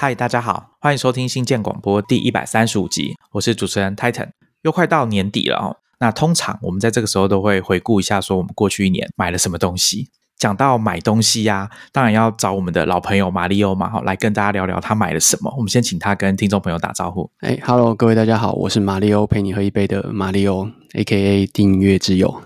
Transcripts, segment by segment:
嗨，大家好，欢迎收听新建广播第一百三十五集，我是主持人 Titan。又快到年底了哦，那通常我们在这个时候都会回顾一下，说我们过去一年买了什么东西。讲到买东西呀，当然要找我们的老朋友马里欧嘛，哈，来跟大家聊聊他买了什么。我们先请他跟听众朋友打招呼。哎，Hello，各位大家好，我是马里欧，陪你喝一杯的马里欧。A.K.A. 订阅之友，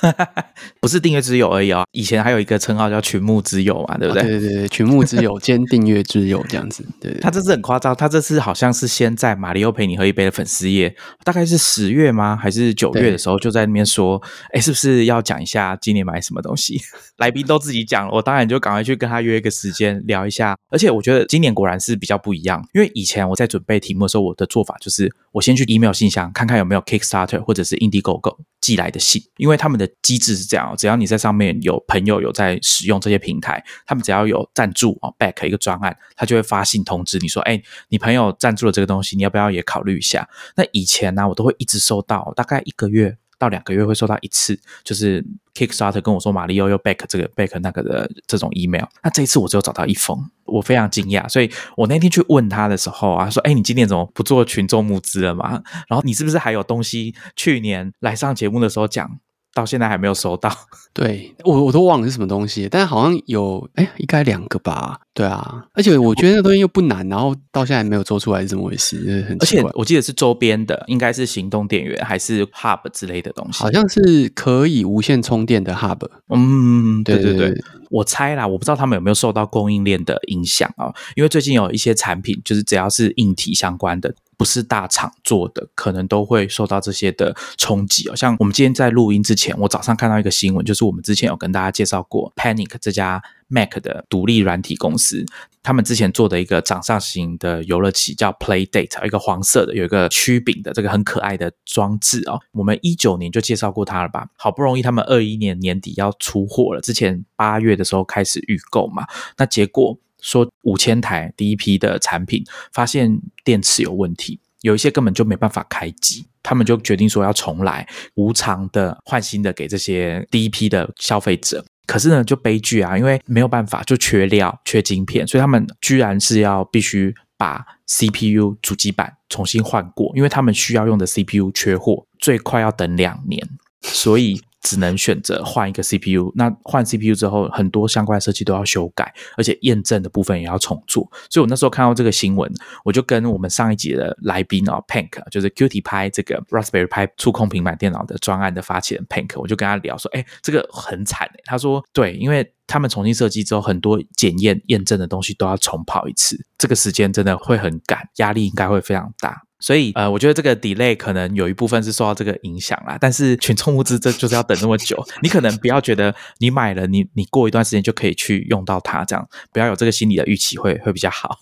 不是订阅之友而已哦。以前还有一个称号叫群目之友嘛，对不对？对对对，群目之友 兼订阅之友这样子。对，他这次很夸张，他这次好像是先在马里奥陪你喝一杯的粉丝页，大概是十月吗？还是九月的时候就在那边说，哎，是不是要讲一下今年买什么东西？来宾都自己讲，我当然就赶快去跟他约一个时间聊一下。而且我觉得今年果然是比较不一样，因为以前我在准备题目的时候，我的做法就是我先去 email 信箱看看有没有 Kickstarter 或者是 Dogo。寄来的信，因为他们的机制是这样，只要你在上面有朋友有在使用这些平台，他们只要有赞助啊，back 一个专案，他就会发信通知你说，哎，你朋友赞助了这个东西，你要不要也考虑一下？那以前呢，我都会一直收到，大概一个月。到两个月会收到一次，就是 Kickstarter 跟我说马里奥又 back 这个 back 那个的这种 email。那这一次我只有找到一封，我非常惊讶。所以我那天去问他的时候啊，说：“哎，你今年怎么不做群众募资了嘛？然后你是不是还有东西？去年来上节目的时候讲。”到现在还没有收到，对我我都忘了是什么东西，但是好像有，哎，应该两个吧？对啊，而且我觉得那东西又不难，然后到现在还没有做出来是怎么回事？很而且我记得是周边的，应该是行动电源还是 Hub 之类的东西，好像是可以无线充电的 Hub。嗯，对对对，我猜啦，我不知道他们有没有受到供应链的影响啊？因为最近有一些产品，就是只要是硬体相关的。不是大厂做的，可能都会受到这些的冲击哦。像我们今天在录音之前，我早上看到一个新闻，就是我们之前有跟大家介绍过 Panic 这家 Mac 的独立软体公司，他们之前做的一个掌上型的游乐器叫 Playdate，一个黄色的，有一个曲柄的这个很可爱的装置哦。我们一九年就介绍过它了吧？好不容易他们二一年年底要出货了，之前八月的时候开始预购嘛，那结果。说五千台第一批的产品发现电池有问题，有一些根本就没办法开机，他们就决定说要重来，无偿的换新的给这些第一批的消费者。可是呢，就悲剧啊，因为没有办法，就缺料、缺晶片，所以他们居然是要必须把 CPU 主机板重新换过，因为他们需要用的 CPU 缺货，最快要等两年，所以。只能选择换一个 CPU，那换 CPU 之后，很多相关设计都要修改，而且验证的部分也要重做。所以我那时候看到这个新闻，我就跟我们上一集的来宾哦，Pink，就是 Qt 拍这个 Raspberry Pi 触控平板电脑的专案的发起人 Pink，我就跟他聊说，哎，这个很惨。他说，对，因为他们重新设计之后，很多检验验证的东西都要重跑一次，这个时间真的会很赶，压力应该会非常大。所以，呃，我觉得这个 delay 可能有一部分是受到这个影响啦。但是群众物资这就是要等那么久，你可能不要觉得你买了，你你过一段时间就可以去用到它，这样不要有这个心理的预期会会比较好。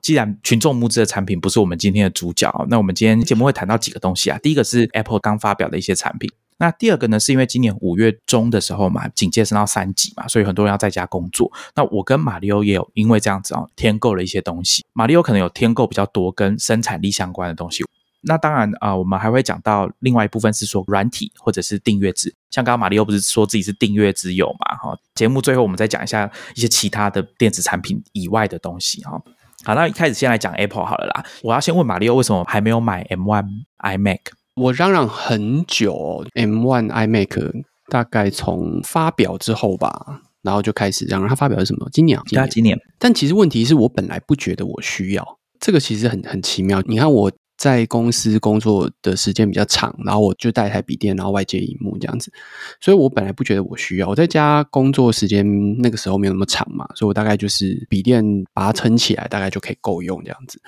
既然群众募资的产品不是我们今天的主角，那我们今天节目会谈到几个东西啊。第一个是 Apple 刚发表的一些产品。那第二个呢，是因为今年五月中的时候嘛，警戒升到三级嘛，所以很多人要在家工作。那我跟马里欧也有因为这样子啊，添购了一些东西。马里欧可能有添购比较多跟生产力相关的东西。那当然啊，我们还会讲到另外一部分是说软体或者是订阅制。像刚刚马里欧不是说自己是订阅之友嘛？哈，节目最后我们再讲一下一些其他的电子产品以外的东西哈。好，那一开始先来讲 Apple 好了啦。我要先问马里欧为什么还没有买 M1 iMac？我嚷嚷很久，M One iMac 大概从发表之后吧，然后就开始嚷嚷。它发表是什么？今年？对，今年。但其实问题是我本来不觉得我需要这个，其实很很奇妙。你看我在公司工作的时间比较长，然后我就带一台笔电，然后外接荧幕这样子，所以我本来不觉得我需要。我在家工作时间那个时候没有那么长嘛，所以我大概就是笔电把它撑起来，大概就可以够用这样子。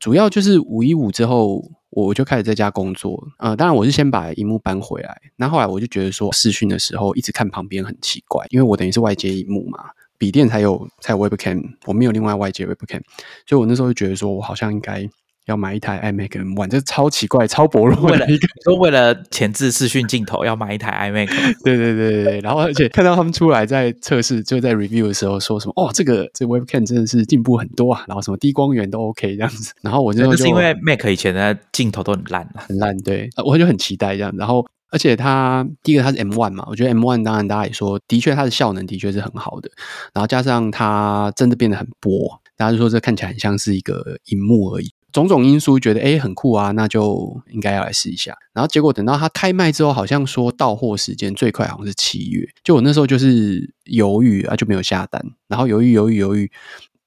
主要就是五一五之后。我就开始在家工作，呃，当然我是先把荧幕搬回来，那后来我就觉得说视讯的时候一直看旁边很奇怪，因为我等于是外接荧幕嘛，笔电才有才有 Webcam，我没有另外外接 Webcam，所以我那时候就觉得说我好像应该。要买一台 iMac M1，这超奇怪、超薄弱的一个。说为了前置视讯镜头要买一台 iMac，对对对对。然后而且看到他们出来在测试，就在 review 的时候说什么哦，这个这 Webcam 真的是进步很多啊，然后什么低光源都 OK 这样子。然后我就是因为 Mac 以前的镜头都很烂，很烂。对，我就很期待这样。然后而且它第一个它是 M1 嘛，我觉得 M1 当然大家也说，的确它的效能的确是很好的。然后加上它真的变得很薄。大家就说这看起来很像是一个荧幕而已。种种因素觉得哎很酷啊，那就应该要来试一下。然后结果等到它开卖之后，好像说到货时间最快好像是七月。就我那时候就是犹豫啊，就没有下单。然后犹豫犹豫犹豫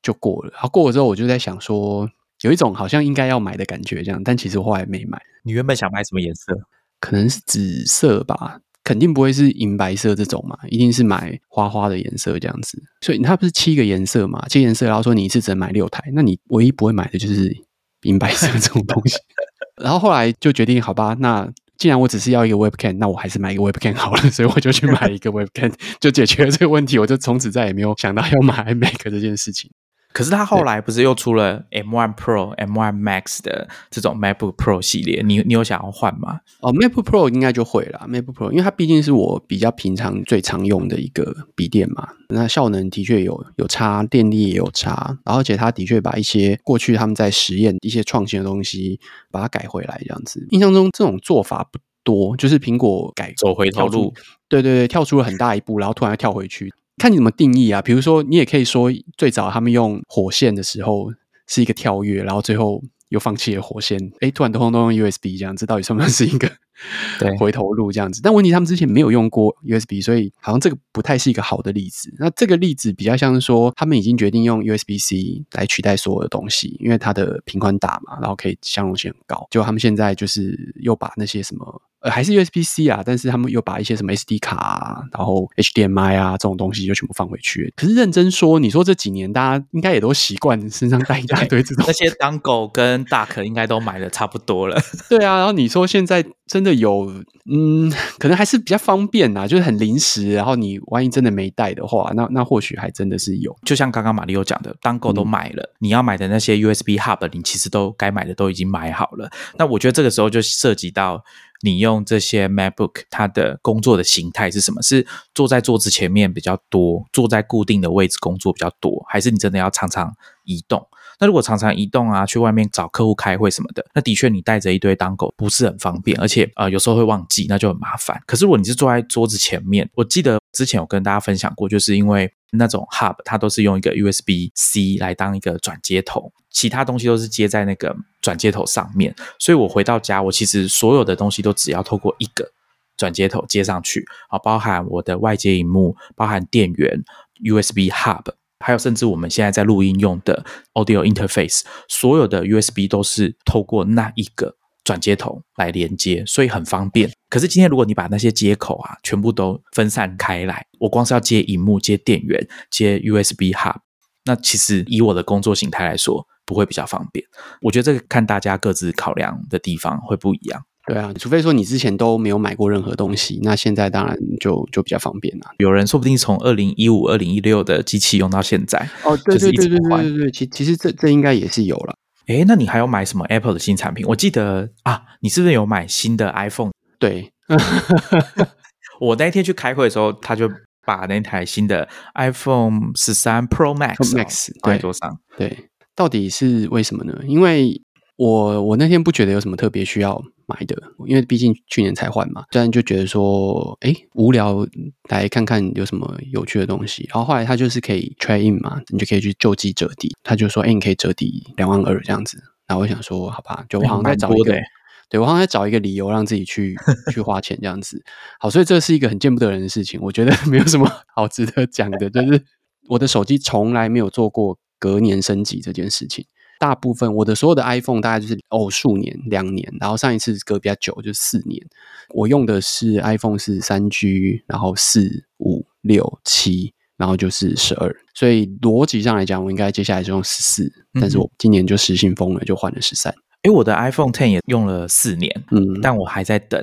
就过了。然后过了之后，我就在想说，有一种好像应该要买的感觉，这样。但其实后来没买。你原本想买什么颜色？可能是紫色吧，肯定不会是银白色这种嘛，一定是买花花的颜色这样子。所以它不是七个颜色嘛？七颜色，然后说你一次只能买六台，那你唯一不会买的就是。银白色这种东西，然后后来就决定，好吧，那既然我只是要一个 Webcam，那我还是买一个 Webcam 好了，所以我就去买一个 Webcam，就解决了这个问题。我就从此再也没有想到要买 Mac 这件事情。可是它后来不是又出了 M1 Pro、M1 Max 的这种 MacBook Pro 系列？你你有想要换吗？哦，MacBook Pro 应该就会了。MacBook Pro，因为它毕竟是我比较平常最常用的一个笔电嘛，那效能的确有有差，电力也有差，然后而且它的确把一些过去他们在实验一些创新的东西把它改回来，这样子。印象中这种做法不多，就是苹果改走回头路，对对对，跳出了很大一步，然后突然又跳回去。看你怎么定义啊？比如说，你也可以说，最早他们用火线的时候是一个跳跃，然后最后又放弃了火线。哎，突然通通都用 USB 这样，这到底算不算是一个 对回头路这样子？但问题他们之前没有用过 USB，所以好像这个不太是一个好的例子。那这个例子比较像是说，他们已经决定用 USB C 来取代所有的东西，因为它的频宽大嘛，然后可以相容性很高。就他们现在就是又把那些什么。呃，还是 USB C 啊，但是他们又把一些什么 SD 卡啊，然后 HDMI 啊这种东西就全部放回去。可是认真说，你说这几年大家应该也都习惯身上带一大堆这种那些当狗跟大可应该都买的差不多了。对啊，然后你说现在真的有，嗯，可能还是比较方便呐，就是很临时。然后你万一真的没带的话，那那或许还真的是有。就像刚刚马里奥讲的，当狗都买了，你要买的那些 USB Hub，你其实都该买的都已经买好了。那我觉得这个时候就涉及到。你用这些 MacBook，它的工作的形态是什么？是坐在桌子前面比较多，坐在固定的位置工作比较多，还是你真的要常常移动？那如果常常移动啊，去外面找客户开会什么的，那的确你带着一堆当狗不是很方便，而且呃有时候会忘记，那就很麻烦。可是如果你是坐在桌子前面，我记得之前有跟大家分享过，就是因为那种 Hub 它都是用一个 USB C 来当一个转接头，其他东西都是接在那个转接头上面，所以我回到家，我其实所有的东西都只要透过一个转接头接上去啊，包含我的外接荧幕，包含电源 USB Hub。还有，甚至我们现在在录音用的 Audio Interface，所有的 USB 都是透过那一个转接头来连接，所以很方便。可是今天如果你把那些接口啊全部都分散开来，我光是要接荧幕、接电源、接 USB Hub，那其实以我的工作形态来说，不会比较方便。我觉得这个看大家各自考量的地方会不一样。对啊，除非说你之前都没有买过任何东西，那现在当然就就比较方便了。有人说不定从二零一五、二零一六的机器用到现在，哦，对对对对对对对，其其实这这应该也是有了。哎，那你还有买什么 Apple 的新产品？我记得啊，你是不是有买新的 iPhone？对，我那天去开会的时候，他就把那台新的 iPhone 十三 Pro Max Max 放在桌上。对，到底是为什么呢？因为我我那天不觉得有什么特别需要。买的，因为毕竟去年才换嘛，虽然就觉得说，哎，无聊，来看看有什么有趣的东西。然后后来他就是可以 try in 嘛，你就可以去救济折抵。他就说，哎，你可以折抵两万二这样子。然后我想说，好吧，就我好像在找一个，对我好像在找一个理由让自己去 去花钱这样子。好，所以这是一个很见不得人的事情。我觉得没有什么好值得讲的，就是我的手机从来没有做过隔年升级这件事情。大部分我的所有的 iPhone 大概就是偶数年两年，然后上一次隔比较久就四年。我用的是 iPhone 是三 G，然后四五六七，然后就是十二。所以逻辑上来讲，我应该接下来就用十四，但是我今年就失心疯了，就换了十三。哎，我的 iPhone Ten 也用了四年，嗯，但我还在等，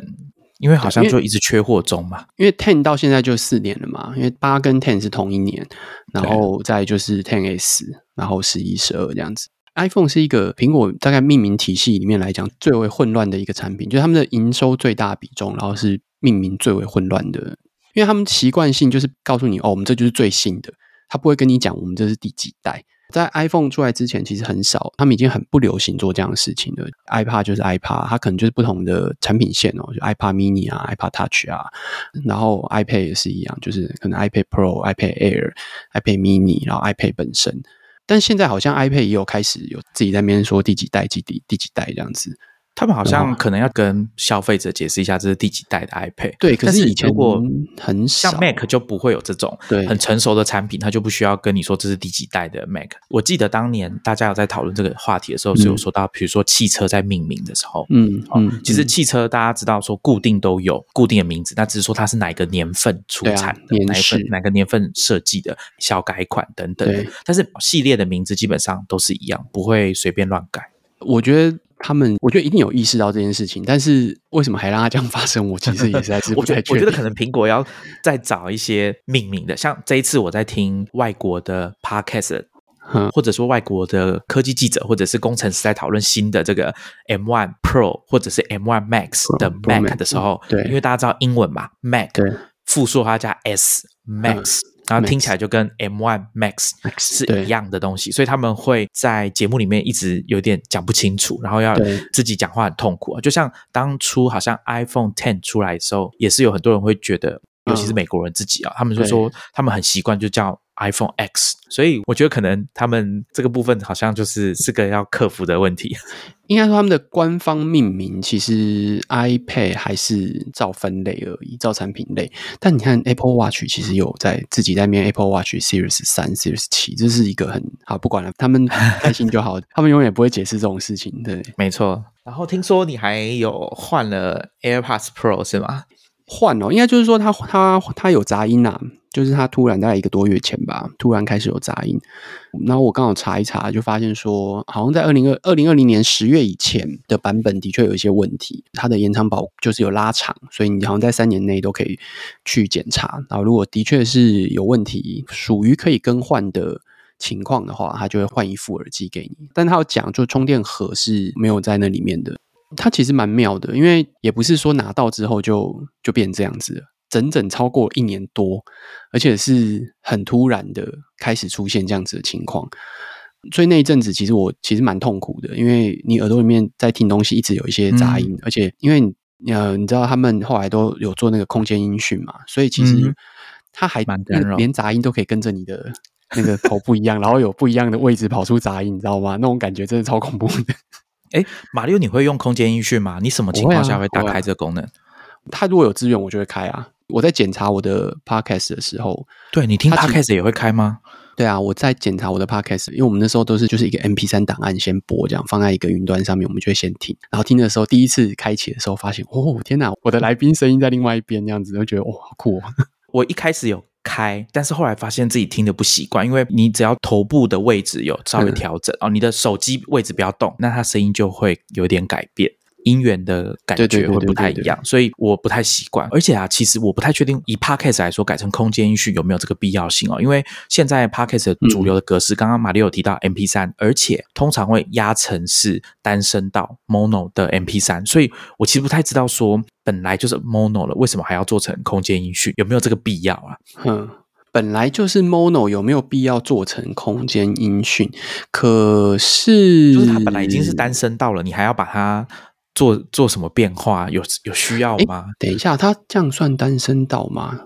因为好像就一直缺货中嘛。因为 Ten 到现在就四年了嘛，因为八跟 Ten 是同一年，然后再就是 Ten S，然后十一、十二这样子。iPhone 是一个苹果大概命名体系里面来讲最为混乱的一个产品，就是他们的营收最大比重，然后是命名最为混乱的，因为他们习惯性就是告诉你哦，我们这就是最新的，他不会跟你讲我们这是第几代。在 iPhone 出来之前，其实很少，他们已经很不流行做这样的事情了。iPad 就是 iPad，它可能就是不同的产品线哦，就 iPad Mini 啊，iPad Touch 啊，然后 iPad 也是一样，就是可能 iPad Pro、iPad Air、iPad Mini，然后 iPad 本身。但现在好像 iPad 也有开始有自己在那边说第几代、几第第几代这样子。他们好像可能要跟消费者解释一下这是第几代的 iPad。对，可是以前如果很像 Mac 就不会有这种对很成熟的产品，它就不需要跟你说这是第几代的 Mac。我记得当年大家有在讨论这个话题的时候，是有说到，比如说汽车在命名的时候，嗯嗯，其实汽车大家知道说固定都有固定的名字，那只是说它是哪一个年份出产的，哪一份哪个年份设计的小改款等等。但是系列的名字基本上都是一样，不会随便乱改。我觉得。他们我觉得一定有意识到这件事情，但是为什么还让它这样发生？我其实也是在不太。我觉得可能苹果要再找一些命名的，像这一次我在听外国的 podcast，或者说外国的科技记者或者是工程师在讨论新的这个 M1 Pro 或者是 M1 Max 的 Mac 的时候，对，因为大家知道英文嘛，Mac 复数它加 S Max。然后听起来就跟 M1 Max 是一样的东西，所以他们会在节目里面一直有点讲不清楚，然后要自己讲话很痛苦。就像当初好像 iPhone Ten 出来的时候，也是有很多人会觉得，尤其是美国人自己啊，他们就说他们很习惯就叫。iPhone X，所以我觉得可能他们这个部分好像就是是个要克服的问题。应该说他们的官方命名其实 iPad 还是照分类而已，照产品类。但你看 Apple Watch 其实有在自己在面 Apple Watch Series 三、Series 七，这是一个很好不管了，他们开心就好，他们永远不会解释这种事情。对，没错。然后听说你还有换了 AirPods Pro 是吗？换哦，应该就是说它它它有杂音呐。就是它突然在一个多月前吧，突然开始有杂音。然后我刚好查一查，就发现说，好像在二零二二零二零年十月以前的版本的确有一些问题，它的延长保就是有拉长，所以你好像在三年内都可以去检查。然后如果的确是有问题，属于可以更换的情况的话，他就会换一副耳机给你。但他有讲，就充电盒是没有在那里面的。它其实蛮妙的，因为也不是说拿到之后就就变这样子了。整整超过一年多，而且是很突然的开始出现这样子的情况，所以那一阵子其实我其实蛮痛苦的，因为你耳朵里面在听东西，一直有一些杂音，而且因为呃你知道他们后来都有做那个空间音讯嘛，所以其实它还连杂音都可以跟着你的那个头不一样，然后有不一样的位置跑出杂音，你知道吗？那种感觉真的超恐怖的。哎，马六，你会用空间音讯吗？你什么情况下会打开这个功能？它如果有资源，我就会开啊。我在检查我的 podcast 的时候，对你听 podcast 也会开吗？对啊，我在检查我的 podcast，因为我们那时候都是就是一个 MP 三档案先播，这样放在一个云端上面，我们就会先听。然后听的时候，第一次开启的时候，发现哦天哪，我的来宾声音在另外一边，这样子，就觉得哇好酷。我一开始有开，但是后来发现自己听的不习惯，因为你只要头部的位置有稍微调整哦，你的手机位置不要动，那它声音就会有点改变。音源的感觉会不太一样，所以我不太习惯。而且啊，其实我不太确定以 Podcast 来说改成空间音讯有没有这个必要性哦。因为现在 Podcast 主流的格式，刚刚马里有提到 MP 三，而且通常会压成是单声道 Mono 的 MP 三，所以我其实不太知道说本来就是 Mono 了，为什么还要做成空间音讯？有没有这个必要啊？嗯，本来就是 Mono，有没有必要做成空间音讯？可是就是它本来已经是单声道了，你还要把它。做做什么变化？有有需要吗？等一下，他这样算单身岛吗？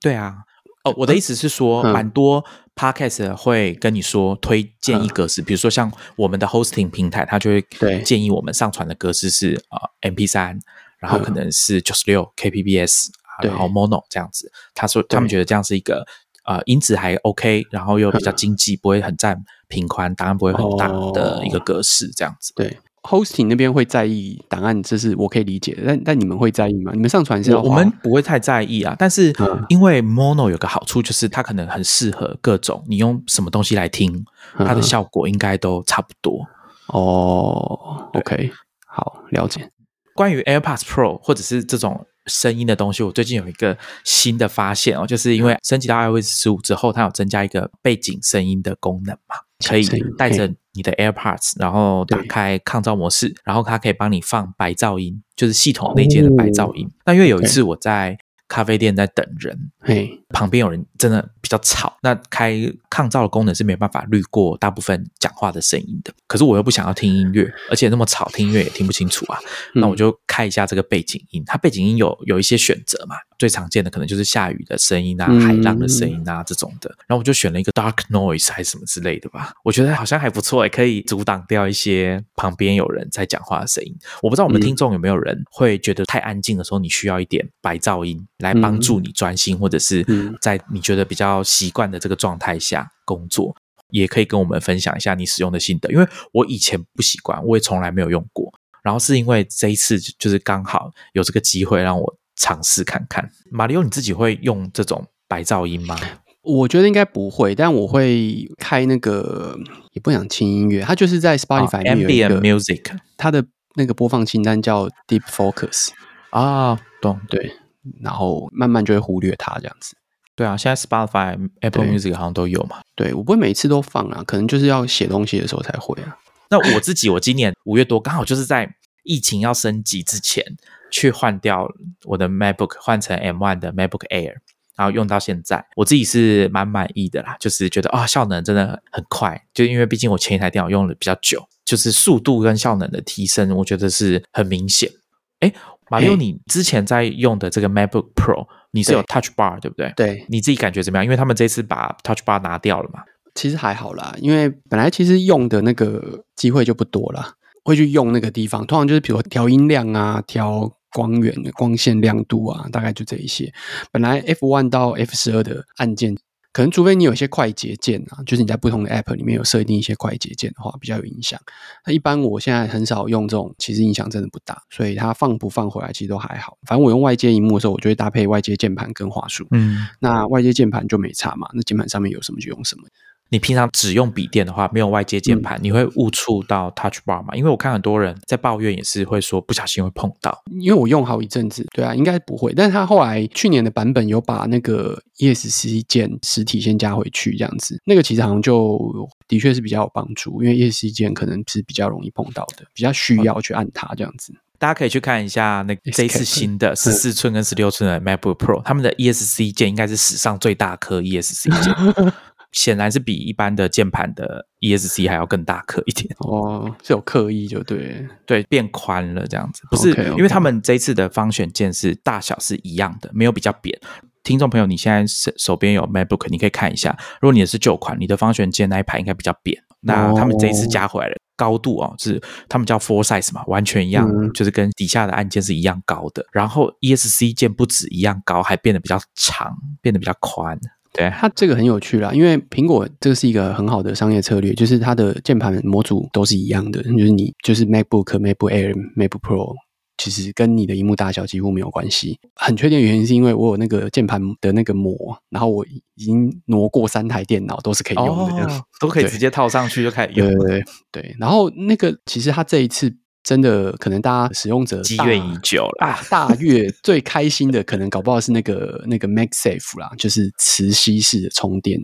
对啊，哦，我的意思是说，蛮多 podcast 会跟你说推荐一格式，比如说像我们的 hosting 平台，他就会建议我们上传的格式是啊 MP 三，然后可能是九十六 kbps，然后 mono 这样子。他说他们觉得这样是一个呃音质还 OK，然后又比较经济，不会很占频宽，档案不会很大的一个格式，这样子。对。Hosting 那边会在意档案，这是我可以理解的。但但你们会在意吗？你们上传是要我们不会太在意啊。但是因为 Mono 有个好处，就是它可能很适合各种你用什么东西来听，它的效果应该都差不多。哦，OK，好，了解。关于 AirPods Pro 或者是这种声音的东西，我最近有一个新的发现哦，就是因为升级到 iOS 十五之后，它有增加一个背景声音的功能嘛。可以带着你的 AirPods，然后打开抗噪模式，然后它可以帮你放白噪音，就是系统内建的白噪音。那因为有一次我在咖啡店在等人，嘿，旁边有人真的比较吵，那开抗噪的功能是没办法滤过大部分讲话的声音的。可是我又不想要听音乐，而且那么吵，听音乐也听不清楚啊。那我就开一下这个背景音，它背景音有有一些选择嘛，最常见的可能就是下雨的声音啊、海浪的声音啊这种的。然后我就选了一个 dark noise 还是什么之类的吧，我觉得好像还不错，也可以阻挡掉一些旁边有人在讲话的声音。我不知道我们听众有没有人会觉得太安静的时候，你需要一点白噪音来帮助你专心，或者是在你觉得比较习惯的这个状态下工作，也可以跟我们分享一下你使用的心得。因为我以前不习惯，我也从来没有用过。然后是因为这一次就是刚好有这个机会让我尝试看看。马里奥，你自己会用这种白噪音吗？我觉得应该不会，但我会开那个，也不想轻音乐，它就是在 Spotify 里面有一个 music，它的那个播放清单叫 Deep Focus 啊，懂对，然后慢慢就会忽略它这样子。对啊，现在 Spotify、Apple Music 好像都有嘛。对，我不会每次都放啊，可能就是要写东西的时候才会啊。那我自己，我今年五月多刚好就是在疫情要升级之前去换掉我的 MacBook，换成 M1 的 MacBook Air。然后用到现在，我自己是蛮满意的啦，就是觉得啊，效能真的很快，就因为毕竟我前一台电脑用了比较久，就是速度跟效能的提升，我觉得是很明显。哎，马六，你之前在用的这个 MacBook Pro，你是有 Touch Bar 对不对？对，你自己感觉怎么样？因为他们这次把 Touch Bar 拿掉了嘛。其实还好啦，因为本来其实用的那个机会就不多了，会去用那个地方，通常就是比如调音量啊，调。光源光线亮度啊，大概就这一些。本来 F one 到 F 十二的按键，可能除非你有一些快捷键啊，就是你在不同的 App 里面有设定一些快捷键的话，比较有影响。那一般我现在很少用这种，其实影响真的不大，所以它放不放回来其实都还好。反正我用外接荧幕的时候，我就会搭配外接键盘跟话术。嗯，那外接键盘就没差嘛，那键盘上面有什么就用什么。你平常只用笔电的话，没有外接键盘，你会误触到 Touch Bar 吗？因为我看很多人在抱怨，也是会说不小心会碰到。因为我用好一阵子，对啊，应该不会。但是他后来去年的版本有把那个 ESC 键实体先加回去，这样子，那个其实好像就的确是比较有帮助，因为 ESC 键可能是比较容易碰到的，比较需要去按它这样子。大家可以去看一下那这一次新的十四寸跟十六寸的 MacBook Pro，他们的 ESC 键应该是史上最大颗 ESC 键。显然是比一般的键盘的 ESC 还要更大颗一点哦，是有刻意就对对变宽了这样子，不是因为他们这次的方选键是大小是一样的，没有比较扁。听众朋友，你现在手手边有 MacBook，你可以看一下，如果你的是旧款，你的方选键那一排应该比较扁。那他们这一次加回来的高度哦，是他们叫 Full Size 嘛，完全一样，就是跟底下的按键是一样高的。然后 ESC 键不止一样高，还变得比较长，变得比较宽。对它这个很有趣啦，因为苹果这个是一个很好的商业策略，就是它的键盘模组都是一样的，就是你就是 MacBook、MacBook Air、MacBook Pro，其实跟你的荧幕大小几乎没有关系。很确定原因是因为我有那个键盘的那个膜，然后我已经挪过三台电脑都是可以用的，这样都可以直接套上去就开始用。对对对，然后那个其实它这一次。真的可能大家使用者积怨已久了。大大月最开心的可能搞不好是那个那个 MagSafe 啦，就是磁吸式的充电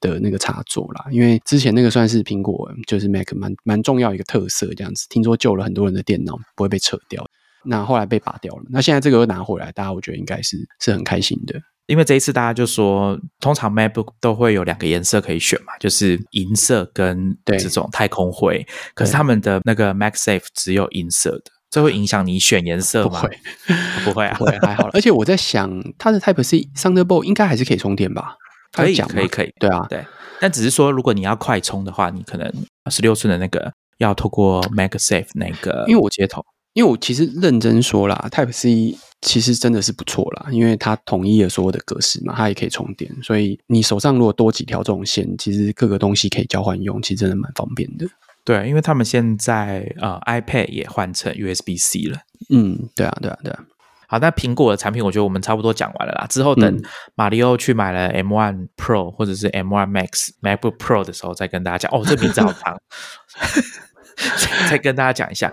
的那个插座啦。因为之前那个算是苹果就是 Mac 蛮蛮重要一个特色，这样子听说救了很多人的电脑不会被扯掉。那后来被拔掉了，那现在这个又拿回来，大家我觉得应该是是很开心的。因为这一次大家就说，通常 MacBook 都会有两个颜色可以选嘛，就是银色跟这种太空灰。可是他们的那个 MacSafe 只有银色的，这会影响你选颜色吗？不会，不会啊，会还好。而且我在想，它的 Type C Thunderbolt 应该还是可以充电吧？可以，可以，可以。对啊，对。但只是说，如果你要快充的话，你可能十六寸的那个要透过 MacSafe 那个，因为我接头。因为我其实认真说啦，Type C 其实真的是不错啦，因为它统一了所有的格式嘛，它也可以充电，所以你手上如果多几条这种线，其实各个东西可以交换用，其实真的蛮方便的。对，因为他们现在呃 iPad 也换成 USB C 了。嗯，对啊，对啊，对啊。好，那苹果的产品，我觉得我们差不多讲完了啦。之后等马里奥去买了 M1 Pro 或者是 M1 Max MacBook Pro 的时候，再跟大家讲。哦，这名字好长，再跟大家讲一下。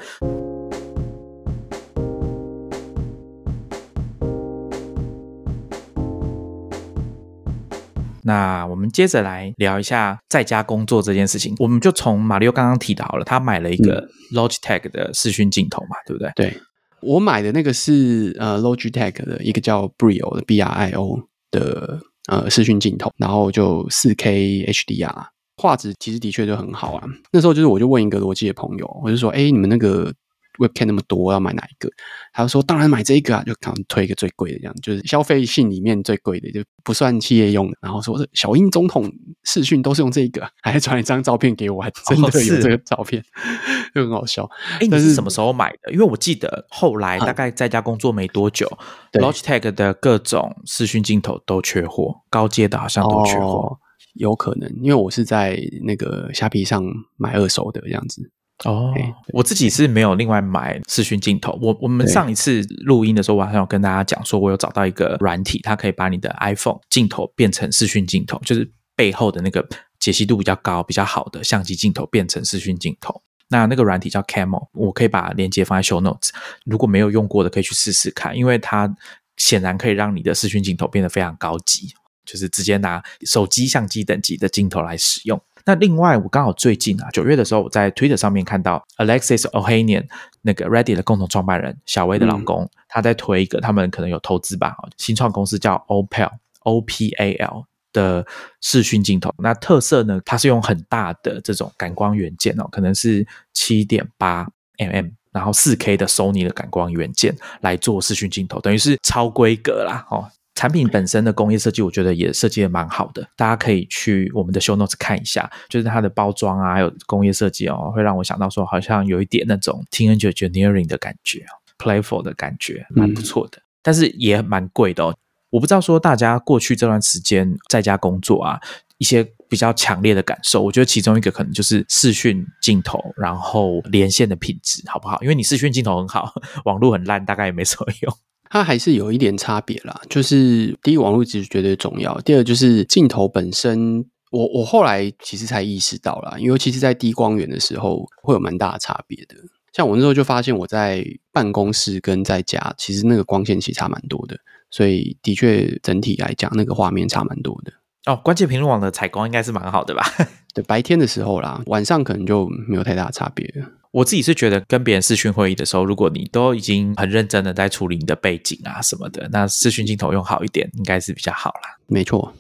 那我们接着来聊一下在家工作这件事情。我们就从马里奥刚刚提到了，他买了一个 Logitech 的视讯镜头嘛，对不对？对，我买的那个是呃 Logitech 的一个叫 Brio 的 B R I O 的呃视讯镜头，然后就四 K HDR，画质其实的确就很好啊。那时候就是我就问一个罗技的朋友，我就说，哎，你们那个。Webcam 那么多，要买哪一个？他就说：“当然买这一个啊，就可能推一个最贵的，这样就是消费性里面最贵的，就不算企业用的。”然后说：“小英总统视讯都是用这个，还传一张照片给我，还真的有这个照片，就很好笑。”哎，你是什么时候买的？因为我记得后来大概在家工作没多久，Logitech 的各种视讯镜头都缺货，高阶的好像都缺货，有可能，因为我是在那个虾皮上买二手的这样子。哦，我自己是没有另外买视讯镜头。我我们上一次录音的时候，晚上有跟大家讲说，我有找到一个软体，它可以把你的 iPhone 镜头变成视讯镜头，就是背后的那个解析度比较高、比较好的相机镜头变成视讯镜头。那那个软体叫 Camel，我可以把链接放在 Show Notes。如果没有用过的，可以去试试看，因为它显然可以让你的视讯镜头变得非常高级，就是直接拿手机相机等级的镜头来使用。那另外，我刚好最近啊，九月的时候，我在 Twitter 上面看到 Alexis Ohanian 那个 Ready 的共同创办人小薇的老公，他在推一个他们可能有投资吧，新创公司叫 Opal O P A L 的视讯镜头。那特色呢，它是用很大的这种感光元件哦，可能是七点八 mm，然后四 K 的 Sony 的感光元件来做视讯镜头，等于是超规格啦哦。产品本身的工业设计，我觉得也设计的蛮好的，大家可以去我们的 show notes 看一下，就是它的包装啊，还有工业设计哦，会让我想到说，好像有一点那种 teenage engineering 的感觉，playful 的感觉，蛮不错的，但是也蛮贵的哦。我不知道说大家过去这段时间在家工作啊，一些比较强烈的感受，我觉得其中一个可能就是视讯镜头，然后连线的品质好不好？因为你视讯镜头很好，网络很烂，大概也没什么用。它还是有一点差别啦，就是第一网络其实绝对重要，第二就是镜头本身，我我后来其实才意识到啦，尤其是，在低光源的时候会有蛮大的差别的。像我那时候就发现，我在办公室跟在家，其实那个光线其实差蛮多的，所以的确整体来讲，那个画面差蛮多的。哦，关键评论网的采光应该是蛮好的吧？对，白天的时候啦，晚上可能就没有太大差别。我自己是觉得，跟别人视讯会议的时候，如果你都已经很认真的在处理你的背景啊什么的，那视讯镜头用好一点，应该是比较好啦。没错，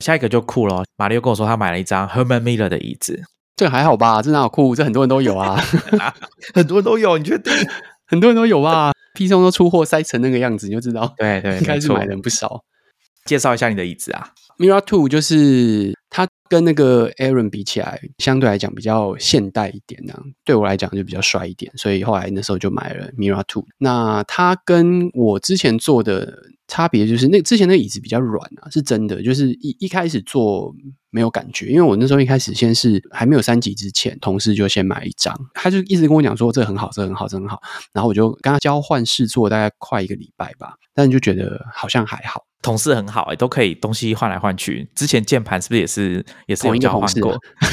下一个就酷了。马里又跟我说，他买了一张 Herman Miller 的椅子，这还好吧？这哪有酷？这很多人都有啊，很多人都有。你确定？很多人都有吧？P 中都出货塞成那个样子，你就知道。对对，应该是买人不少。介绍一下你的椅子啊，Mira Two 就是它。跟那个 Aaron 比起来，相对来讲比较现代一点呢。对我来讲就比较帅一点，所以后来那时候就买了 Mira Two。那它跟我之前做的差别就是，那之前那椅子比较软啊，是真的。就是一一开始做没有感觉，因为我那时候一开始先是还没有三级之前，同事就先买一张，他就一直跟我讲说这很好，这很好，这很好。然后我就跟他交换试坐大概快一个礼拜吧，但就觉得好像还好。同事很好哎，都可以东西换来换去。之前键盘是不是也是也是同一个同事？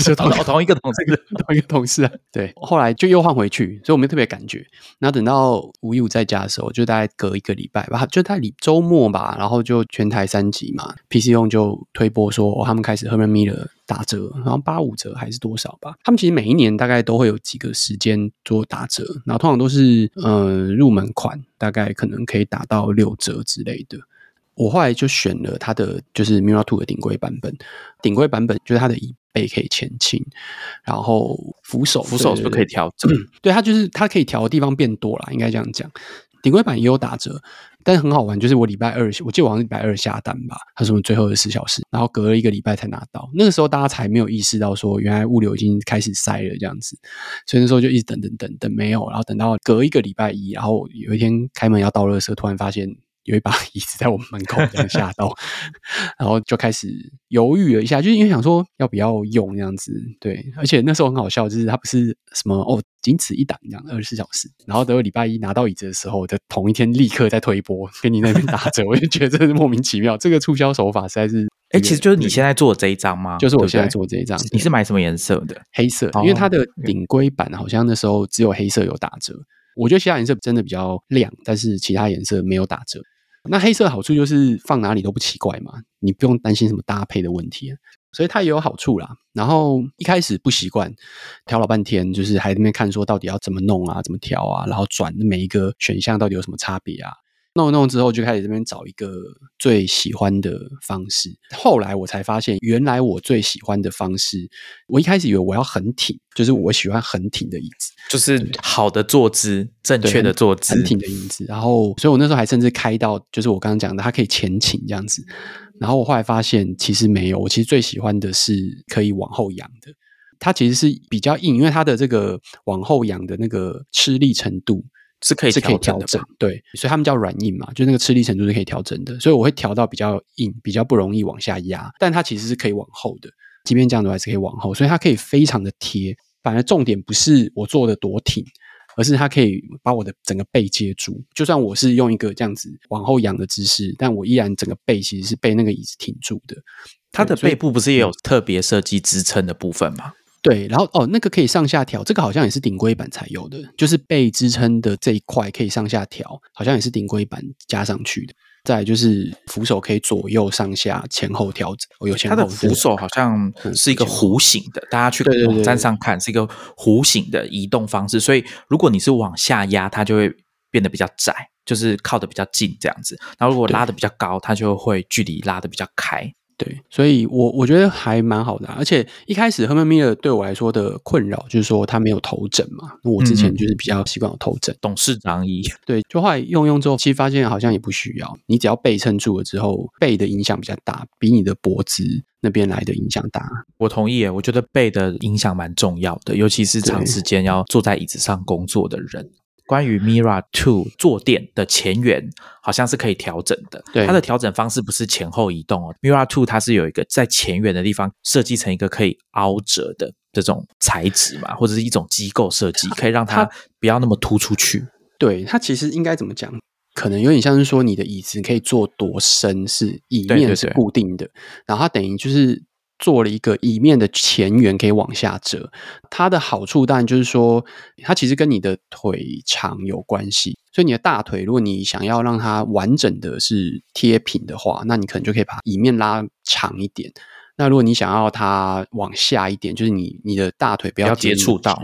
就同同一个同事，同一个同事啊。对，后来就又换回去，所以我没特别感觉。然后等到五一五在家的时候，就大概隔一个礼拜吧，就在礼周末吧，然后就全台三级嘛，PC 用就推播说他们开始 Herman Miller 打折，然后八五折还是多少吧？他们其实每一年大概都会有几个时间做打折，然后通常都是呃入门款，大概可能可以打到六折之类的。我后来就选了它的就是 Mira Two 的顶规版本，顶规版本就是它的椅背可以前倾，然后扶手扶手是不是可以调整？对，它就是它可以调的地方变多了，应该这样讲。顶规版也有打折，但是很好玩，就是我礼拜二我记得我是礼拜二下单吧，他说最后的十小时，然后隔了一个礼拜才拿到。那个时候大家才没有意识到说原来物流已经开始塞了这样子，所以那时候就一直等等等等没有，然后等到隔一个礼拜一，然后有一天开门要倒垃圾，突然发现。有一把椅子在我们门口，这样吓到，然后就开始犹豫了一下，就是因为想说要不要用这样子，对，而且那时候很好笑，就是它不是什么哦，仅此一档这样，二十四小时，然后等到礼拜一拿到椅子的时候，的同一天立刻再推一波，给你那边打折，我就觉得这是莫名其妙，这个促销手法实在是，哎，其实就是你现在做这一张吗？就是我现在做这一张，你是买什么颜色的？黑色，因为它的顶规版好像那时候只有黑色有打折，我觉得其他颜色真的比较亮，但是其他颜色没有打折。那黑色好处就是放哪里都不奇怪嘛，你不用担心什么搭配的问题，所以它也有好处啦。然后一开始不习惯，调老半天，就是还在那边看说到底要怎么弄啊，怎么调啊，然后转每一个选项到底有什么差别啊。弄一弄之后，就开始这边找一个最喜欢的方式。后来我才发现，原来我最喜欢的方式，我一开始以为我要很挺，就是我喜欢很挺的椅子，就是好的坐姿，正确的坐姿，很挺的椅子。然后，所以我那时候还甚至开到，就是我刚刚讲的，它可以前倾这样子。然后我后来发现，其实没有，我其实最喜欢的是可以往后仰的。它其实是比较硬，因为它的这个往后仰的那个吃力程度。是可以是可以调整，对，所以他们叫软硬嘛，就那个吃力程度是可以调整的，所以我会调到比较硬，比较不容易往下压，但它其实是可以往后的，即便这样子还是可以往后，所以它可以非常的贴。反而重点不是我做的多挺，而是它可以把我的整个背接住。就算我是用一个这样子往后仰的姿势，但我依然整个背其实是被那个椅子挺住的。它的背部不是也有特别设计支撑的部分吗？对，然后哦，那个可以上下调，这个好像也是顶规版才有的，就是被支撑的这一块可以上下调，好像也是顶规版加上去的。再就是扶手可以左右上下前后调整，有前后。它的扶手好像是一个弧形的，大家去网站上看是一个弧形的移动方式，所以如果你是往下压，它就会变得比较窄，就是靠的比较近这样子。然后如果拉的比较高，它就会距离拉的比较开。对，所以我我觉得还蛮好的，而且一开始 Herman Miller 对我来说的困扰就是说他没有头枕嘛，我之前就是比较习惯有头枕，董事长椅。对，就后来用用之后，其实发现好像也不需要，你只要背撑住了之后，背的影响比较大，比你的脖子那边来的影响大。我同意，我觉得背的影响蛮重要的，尤其是长时间要坐在椅子上工作的人。关于 Mira Two 坐垫的前缘，好像是可以调整的。对，它的调整方式不是前后移动哦。Mira Two 它是有一个在前缘的地方设计成一个可以凹折的这种材质嘛，或者是一种机构设计，可以让它不要那么突出去。对，它其实应该怎么讲？可能有点像是说，你的椅子可以坐多深，是椅面是固定的，然后它等于就是。做了一个椅面的前缘可以往下折，它的好处当然就是说，它其实跟你的腿长有关系。所以你的大腿，如果你想要让它完整的是贴平的话，那你可能就可以把椅面拉长一点。那如果你想要它往下一点，就是你你的大腿不要接触到，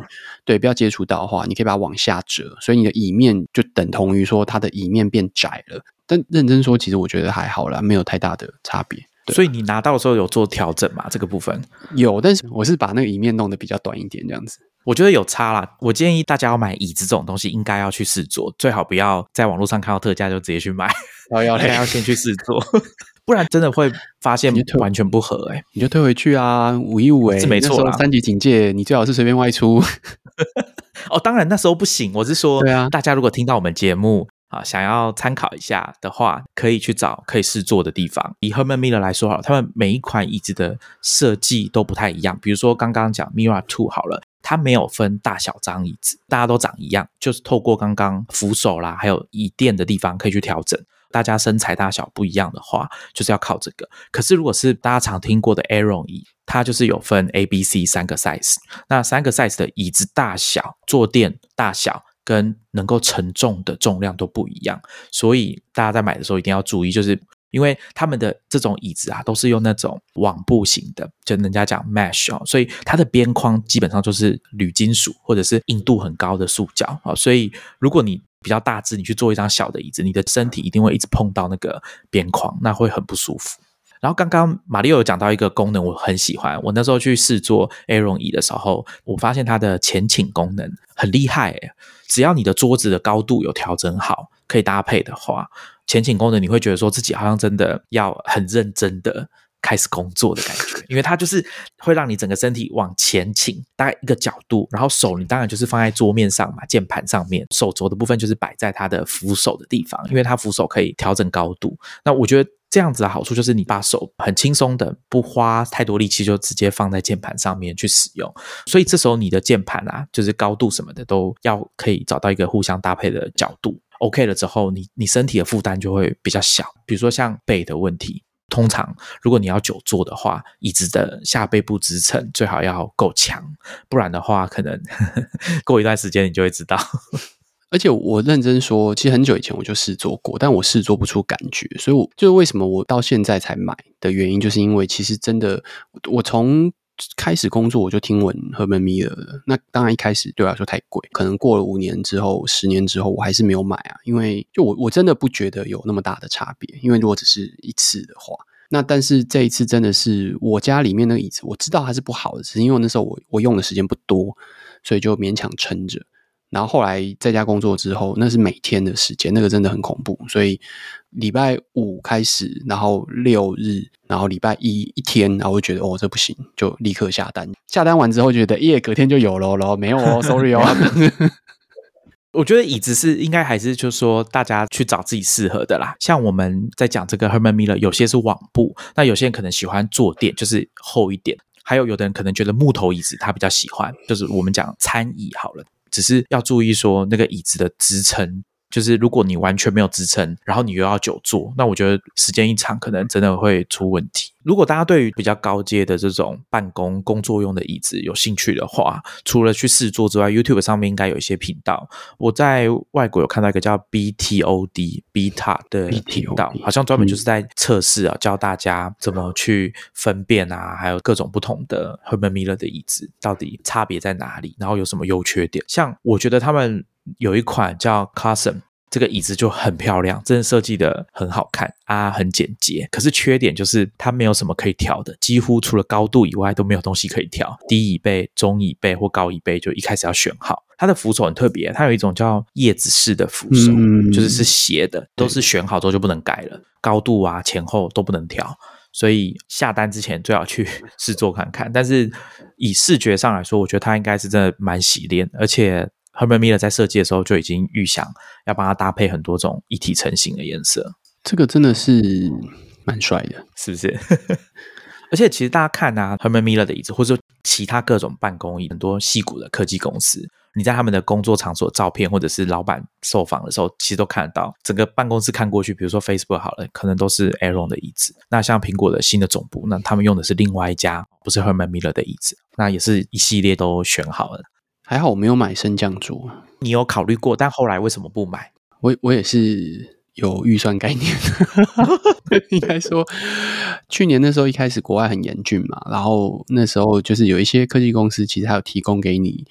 对，不要接触到的话，你可以把它往下折。所以你的椅面就等同于说它的椅面变窄了。但认真说，其实我觉得还好啦，没有太大的差别。所以你拿到的时候有做调整吗？这个部分有，但是我是把那个椅面弄得比较短一点，这样子。我觉得有差啦。我建议大家要买椅子这种东西，应该要去试坐，最好不要在网络上看到特价就直接去买，要 要要先去试坐，不然真的会发现完全不合。哎，你就退回去啊，五一五哎，是没错啦。三级警戒，你最好是随便外出。哦，当然那时候不行。我是说，对啊，大家如果听到我们节目。啊，想要参考一下的话，可以去找可以试坐的地方。以 Herman Miller 来说，好，他们每一款椅子的设计都不太一样。比如说刚刚讲 Mira Two 好了，它没有分大小张椅子，大家都长一样，就是透过刚刚扶手啦，还有椅垫的地方可以去调整。大家身材大小不一样的话，就是要靠这个。可是如果是大家常听过的 Aeron 椅，它就是有分 A、B、C 三个 size，那三个 size 的椅子大小、坐垫大小。跟能够承重的重量都不一样，所以大家在买的时候一定要注意，就是因为他们的这种椅子啊，都是用那种网布型的，就人家讲 mesh 哦，所以它的边框基本上就是铝金属或者是硬度很高的塑胶啊，所以如果你比较大只，你去坐一张小的椅子，你的身体一定会一直碰到那个边框，那会很不舒服。然后刚刚玛丽有讲到一个功能，我很喜欢。我那时候去试坐 Aeron 椅的时候，我发现它的前倾功能很厉害。只要你的桌子的高度有调整好，可以搭配的话，前倾功能你会觉得说自己好像真的要很认真的开始工作的感觉，因为它就是会让你整个身体往前倾，大概一个角度，然后手你当然就是放在桌面上嘛，键盘上面，手肘的部分就是摆在它的扶手的地方，因为它扶手可以调整高度。那我觉得。这样子的好处就是，你把手很轻松的，不花太多力气，就直接放在键盘上面去使用。所以这时候你的键盘啊，就是高度什么的，都要可以找到一个互相搭配的角度。OK 了之后，你你身体的负担就会比较小。比如说像背的问题，通常如果你要久坐的话，椅子的下背部支撑最好要够强，不然的话，可能 过一段时间你就会知道。而且我认真说，其实很久以前我就试做过，但我试做不出感觉，所以我就是为什么我到现在才买的原因，就是因为其实真的，我从开始工作我就听闻 Herman Miller 的，那当然一开始对我来说太贵，可能过了五年之后、十年之后，我还是没有买啊，因为就我我真的不觉得有那么大的差别，因为如果只是一次的话，那但是这一次真的是我家里面那个椅子，我知道它是不好的，只是因为那时候我我用的时间不多，所以就勉强撑着。然后后来在家工作之后，那是每天的时间，那个真的很恐怖。所以礼拜五开始，然后六日，然后礼拜一一天，然后我就觉得哦，这不行，就立刻下单。下单完之后觉得耶，隔天就有了，然后没有哦，sorry 哦。我觉得椅子是应该还是就是说大家去找自己适合的啦。像我们在讲这个 Herman Miller，有些是网布，那有些人可能喜欢坐垫，就是厚一点。还有有的人可能觉得木头椅子他比较喜欢，就是我们讲餐椅好了。只是要注意说那个椅子的支撑，就是如果你完全没有支撑，然后你又要久坐，那我觉得时间一长，可能真的会出问题。如果大家对于比较高阶的这种办公工作用的椅子有兴趣的话，除了去试坐之外，YouTube 上面应该有一些频道。我在外国有看到一个叫 BTOD Beta 的频道，好像专门就是在测试啊，教大家怎么去分辨啊，还有各种不同的 Herman Miller 的椅子到底差别在哪里，然后有什么优缺点。像我觉得他们有一款叫 Custom。这个椅子就很漂亮，真的设计的很好看啊，很简洁。可是缺点就是它没有什么可以调的，几乎除了高度以外都没有东西可以调。低椅背、中椅背或高椅背就一开始要选好。它的扶手很特别，它有一种叫叶子式的扶手，就是是斜的，都是选好之后就不能改了。高度啊前后都不能调，所以下单之前最好去试坐看看。但是以视觉上来说，我觉得它应该是真的蛮洗练，而且。Herman Miller 在设计的时候就已经预想要帮他搭配很多种一体成型的颜色，这个真的是蛮帅的，是不是？而且其实大家看啊，Herman Miller 的椅子，或者说其他各种办公椅，很多细骨的科技公司，你在他们的工作场所照片，或者是老板受访的时候，其实都看得到。整个办公室看过去，比如说 Facebook 好了，可能都是 Aaron 的椅子。那像苹果的新的总部，那他们用的是另外一家，不是 Herman Miller 的椅子。那也是一系列都选好了。还好我没有买升降桌，你有考虑过，但后来为什么不买？我我也是有预算概念，应该说去年那时候一开始国外很严峻嘛，然后那时候就是有一些科技公司其实还有提供给你，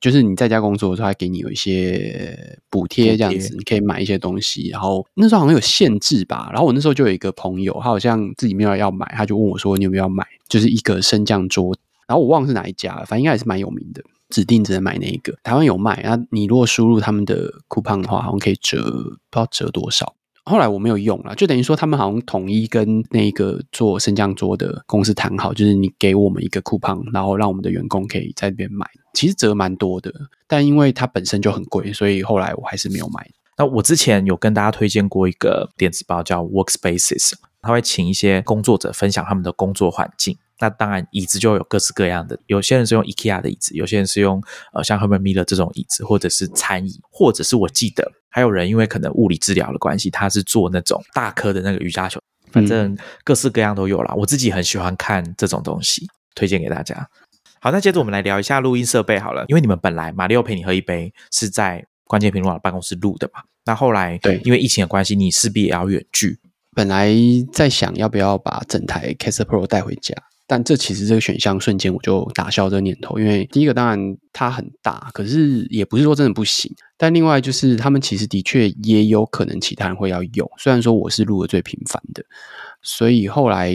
就是你在家工作的时候还给你有一些补贴这样子，你可以买一些东西，然后那时候好像有限制吧，然后我那时候就有一个朋友，他好像自己没有要买，他就问我说你有没有要买，就是一个升降桌，然后我忘了是哪一家了，反正应该也是蛮有名的。指定只能买那一个，台湾有卖啊。你如果输入他们的 coupon 的话，好像可以折，不知道折多少。后来我没有用了，就等于说他们好像统一跟那个做升降桌的公司谈好，就是你给我们一个 coupon，然后让我们的员工可以在那边买。其实折蛮多的，但因为它本身就很贵，所以后来我还是没有买。那我之前有跟大家推荐过一个电子报叫 Workspaces，他会请一些工作者分享他们的工作环境。那当然，椅子就有各式各样的。有些人是用 IKEA 的椅子，有些人是用呃像 Herman Miller 这种椅子，或者是餐椅，或者是我记得还有人因为可能物理治疗的关系，他是做那种大颗的那个瑜伽球。反正各式各样都有啦。我自己很喜欢看这种东西，推荐给大家。好，那接着我们来聊一下录音设备好了。因为你们本来马里奥陪你喝一杯是在关键评论网办公室录的嘛，那后来对，因为疫情的关系，你势必也要远距。本来在想要不要把整台 c a s e Pro 带回家。但这其实这个选项瞬间我就打消这个念头，因为第一个当然它很大，可是也不是说真的不行。但另外就是他们其实的确也有可能其他人会要用，虽然说我是录的最频繁的，所以后来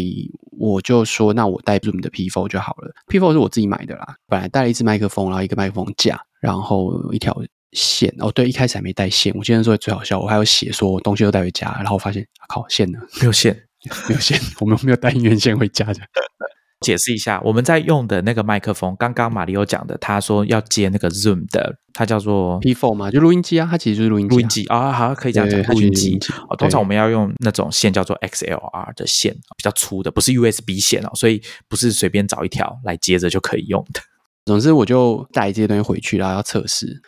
我就说那我带 Zoom 的 P4 就好了。P4 是我自己买的啦，本来带了一支麦克风，然后一个麦克风架，然后一条线。哦，对，一开始还没带线，我今天说最好笑，我还有写说东西都带回家，然后发现靠线呢，没有线，没有线，我们没有带音源线回家的。解释一下，我们在用的那个麦克风，刚刚马里奥讲的，他说要接那个 Zoom 的，它叫做 P4 嘛，就录音机啊，它其实就是录音录音机啊，好，可以这样讲，录音机。通常我们要用那种线叫做 XLR 的线，比较粗的，不是 USB 线哦，所以不是随便找一条来接着就可以用的。总之，我就带这些东西回去，然后要测试，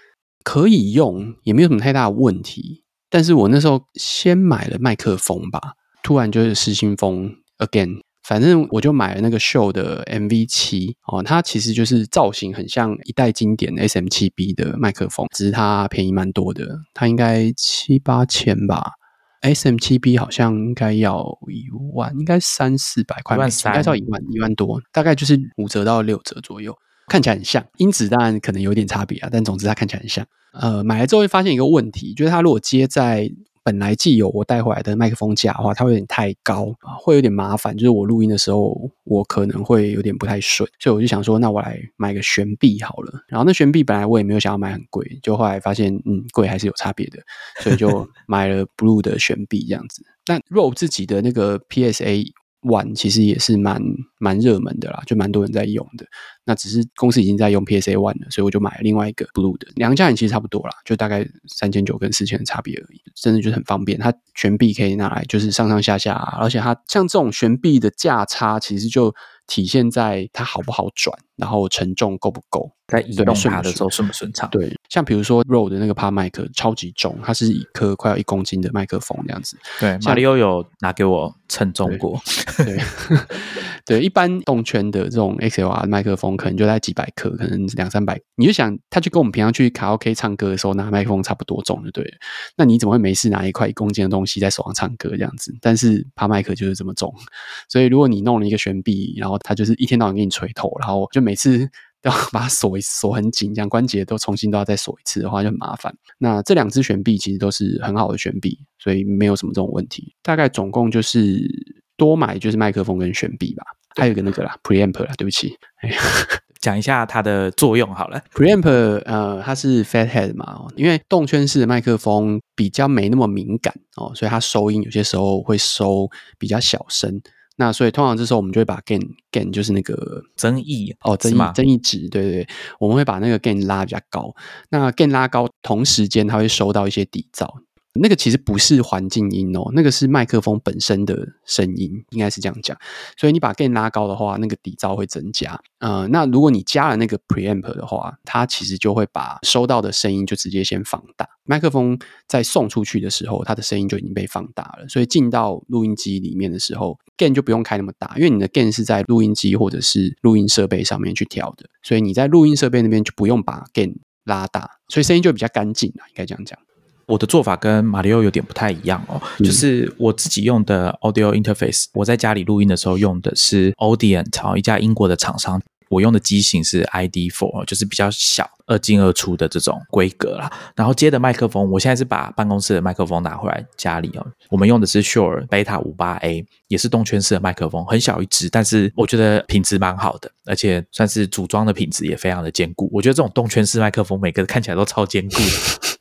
可以用，也没有什么太大的问题。但是我那时候先买了麦克风吧，突然就是失心疯 again。反正我就买了那个秀的 MV 七哦，它其实就是造型很像一代经典 SM 七 B 的麦克风，只是它便宜蛮多的，它应该七八千吧。S M 七 B 好像应该要一万，应该三四百块，应该要一万一万多，大概就是五折到六折左右，看起来很像。音质当然可能有点差别啊，但总之它看起来很像。呃，买来之后会发现一个问题，就是它如果接在本来既有我带回来的麦克风架的话，它会有点太高，会有点麻烦。就是我录音的时候，我可能会有点不太顺，所以我就想说，那我来买个悬臂好了。然后那悬臂本来我也没有想要买很贵，就后来发现，嗯，贵还是有差别的，所以就买了 Blue 的悬臂这样子。那 Rode 自己的那个 PSA。One 其实也是蛮蛮热门的啦，就蛮多人在用的。那只是公司已经在用 PSA One 了，所以我就买了另外一个 Blue 的。两个价钱其实差不多啦，就大概三千九跟四千的差别而已。真的就是很方便，它悬臂可以拿来就是上上下下，而且它像这种悬臂的价差，其实就体现在它好不好转，然后承重够不够。在移动它的时候顺不顺畅？对，像比如说 Rode 的那个帕麦克超级重，它是一颗快要一公斤的麦克风这样子。对，马里奥有拿给我称重过。对，对，一般动圈的这种 XLR 麦克风可能就在几百克，可能两三百。你就想，它就跟我们平常去卡拉 OK 唱歌的时候拿麦克风差不多重，就对了。那你怎么会没事拿一块一公斤的东西在手上唱歌这样子？但是帕麦克就是这么重，所以如果你弄了一个悬臂，然后它就是一天到晚给你锤头，然后就每次。要把它锁锁很紧，这样关节都重新都要再锁一次的话就很麻烦。那这两只悬臂其实都是很好的悬臂，所以没有什么这种问题。大概总共就是多买就是麦克风跟悬臂吧，还有一个那个啦，preamp 啦，对不起，讲一下它的作用好了。preamp 呃，它是 fat head 嘛，因为动圈式的麦克风比较没那么敏感哦，所以它收音有些时候会收比较小声。那所以通常这时候我们就会把 gain gain 就是那个增益哦增益增益值对对对，我们会把那个 gain 拉比较高。那 gain 拉高，同时间它会收到一些底噪。那个其实不是环境音哦，那个是麦克风本身的声音，应该是这样讲。所以你把 gain 拉高的话，那个底噪会增加。呃，那如果你加了那个 preamp 的话，它其实就会把收到的声音就直接先放大。麦克风在送出去的时候，它的声音就已经被放大了。所以进到录音机里面的时候，gain 就不用开那么大，因为你的 gain 是在录音机或者是录音设备上面去调的，所以你在录音设备那边就不用把 gain 拉大，所以声音就比较干净了，应该这样讲。我的做法跟马里奥有点不太一样哦，就是我自己用的 audio interface，我在家里录音的时候用的是 Audient，一家英国的厂商。我用的机型是 ID Four，就是比较小、二进二出的这种规格啦。然后接的麦克风，我现在是把办公室的麦克风拿回来家里哦。我们用的是 Shure Beta 五八 A，也是动圈式的麦克风，很小一支，但是我觉得品质蛮好的，而且算是组装的品质也非常的坚固。我觉得这种动圈式麦克风，每个看起来都超坚固。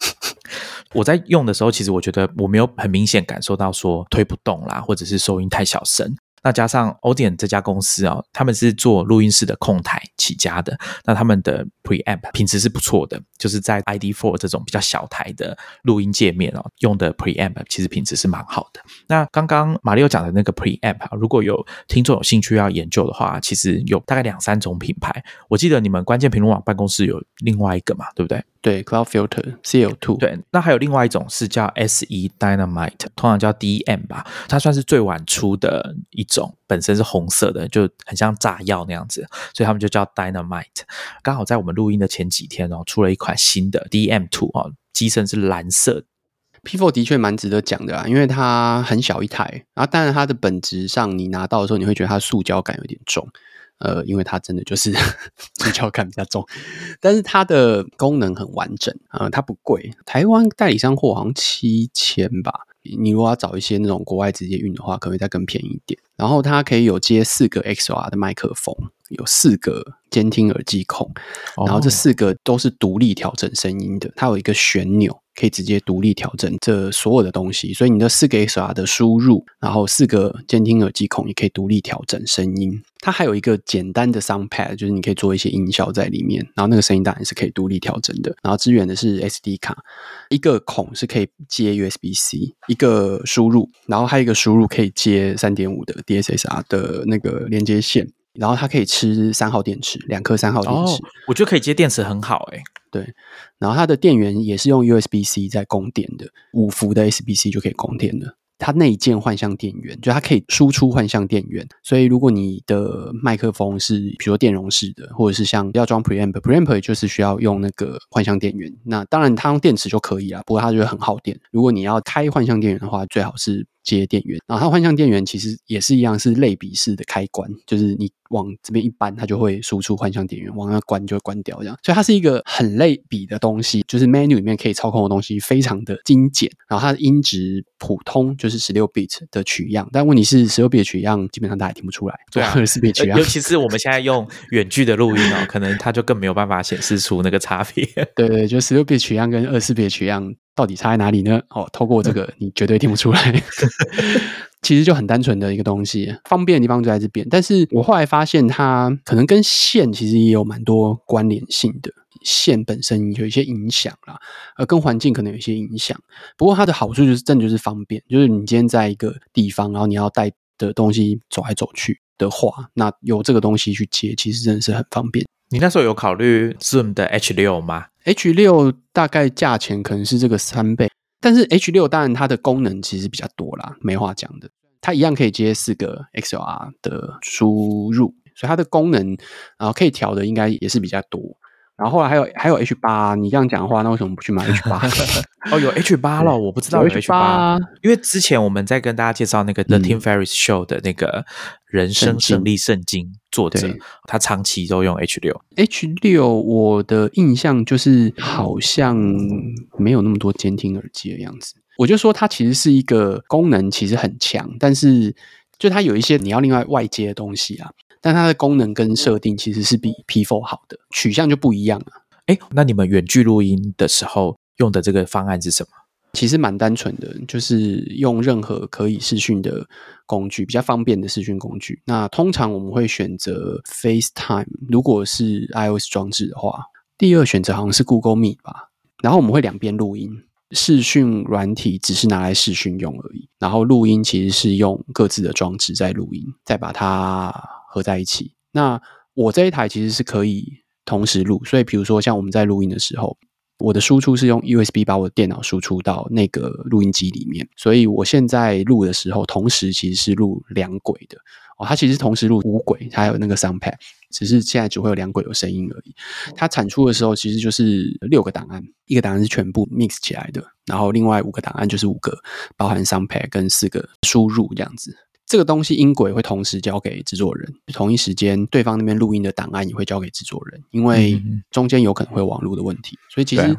我在用的时候，其实我觉得我没有很明显感受到说推不动啦，或者是收音太小声。那加上 Audient 这家公司啊，他们是做录音室的控台起家的，那他们的 Preamp 品质是不错的，就是在 ID Four 这种比较小台的录音界面哦，用的 Preamp 其实品质是蛮好的。那刚刚马里奥讲的那个 Preamp，如果有听众有兴趣要研究的话，其实有大概两三种品牌。我记得你们关键评论网办公室有另外一个嘛，对不对？对，Cloud Filter CL Two。对，那还有另外一种是叫 SE Dynamite，通常叫 DM 吧，它算是最晚出的一种，本身是红色的，就很像炸药那样子，所以他们就叫 Dynamite。刚好在我们录音的前几天哦，出了一款新的 DM Two 哦，机身是蓝色。P4 的确蛮值得讲的啊，因为它很小一台，然后当然它的本质上你拿到的时候，你会觉得它塑胶感有点重。呃，因为它真的就是 比较感比较重，但是它的功能很完整啊，它不贵，台湾代理商货好像七千吧。你如果要找一些那种国外直接运的话，可能会再更便宜一点。然后它可以有接四个 XR 的麦克风，有四个监听耳机孔，然后这四个都是独立调整声音的，它有一个旋钮。可以直接独立调整这所有的东西，所以你的四个 XR 的输入，然后四个监听耳机孔也可以独立调整声音。它还有一个简单的 Sound Pad，就是你可以做一些音效在里面，然后那个声音当然是可以独立调整的。然后支援的是 SD 卡，一个孔是可以接 USB C，一个输入，然后还有一个输入可以接三点五的 DSSR 的那个连接线。然后它可以吃三号电池，两颗三号电池，我觉得可以接电池很好哎。对，然后它的电源也是用 USB C 在供电的，五伏的 SBC 就可以供电了。它内建幻象电源，就它可以输出幻象电源。所以如果你的麦克风是比如说电容式的，或者是像要装 preamp，preamp 就是需要用那个幻象电源。那当然它用电池就可以啊，不过它就会很耗电。如果你要开幻象电源的话，最好是。接电源，然后它幻象电源其实也是一样，是类比式的开关，就是你往这边一扳，它就会输出幻象电源，往那关就会关掉，这样。所以它是一个很类比的东西，就是 menu 里面可以操控的东西非常的精简。然后它的音质普通，就是十六 bit 的取样，但问题是十六 bit 取样基本上大家听不出来，对啊，二十 bit 取样，尤其是我们现在用远距的录音哦，可能它就更没有办法显示出那个差别。对对，就十六 bit 取样跟二十 bit 取样。到底差在哪里呢？哦，透过这个你绝对听不出来。其实就很单纯的一个东西，方便的地方就在这边。但是我后来发现，它可能跟线其实也有蛮多关联性的，线本身有一些影响啦，呃跟环境可能有一些影响。不过它的好处就是真的就是方便，就是你今天在一个地方，然后你要带的东西走来走去的话，那有这个东西去接，其实真的是很方便。你那时候有考虑 Zoom 的 H 六吗？H 六大概价钱可能是这个三倍，但是 H 六当然它的功能其实比较多啦，没话讲的。它一样可以接四个 XLR 的输入，所以它的功能然后可以调的应该也是比较多。然后后来还有还有 H 八，你这样讲的话，那为什么不去买 H 八？哦，有 H 八 了，我不知道有 H 八，因为之前我们在跟大家介绍那个 The Tim Ferriss Show 的那个人生胜利圣经作者，他长期都用 H 六。H 六，我的印象就是好像没有那么多监听耳机的样子。我就说它其实是一个功能其实很强，但是就它有一些你要另外外接的东西啊。但它的功能跟设定其实是比 P4 好的，取向就不一样了。哎，那你们远距录音的时候用的这个方案是什么？其实蛮单纯的，就是用任何可以视讯的工具，比较方便的视讯工具。那通常我们会选择 FaceTime，如果是 iOS 装置的话，第二选择好像是 Google Meet 吧。然后我们会两边录音，视讯软体只是拿来视讯用而已，然后录音其实是用各自的装置在录音，再把它。合在一起。那我这一台其实是可以同时录，所以比如说像我们在录音的时候，我的输出是用 USB 把我的电脑输出到那个录音机里面，所以我现在录的时候，同时其实是录两轨的哦。它其实同时录五轨，它有那个 Soundpad，只是现在只会有两轨有声音而已。它产出的时候其实就是六个档案，一个档案是全部 mix 起来的，然后另外五个档案就是五个包含 Soundpad 跟四个输入这样子。这个东西音轨会同时交给制作人，同一时间对方那边录音的档案也会交给制作人，因为中间有可能会网络的问题，所以其实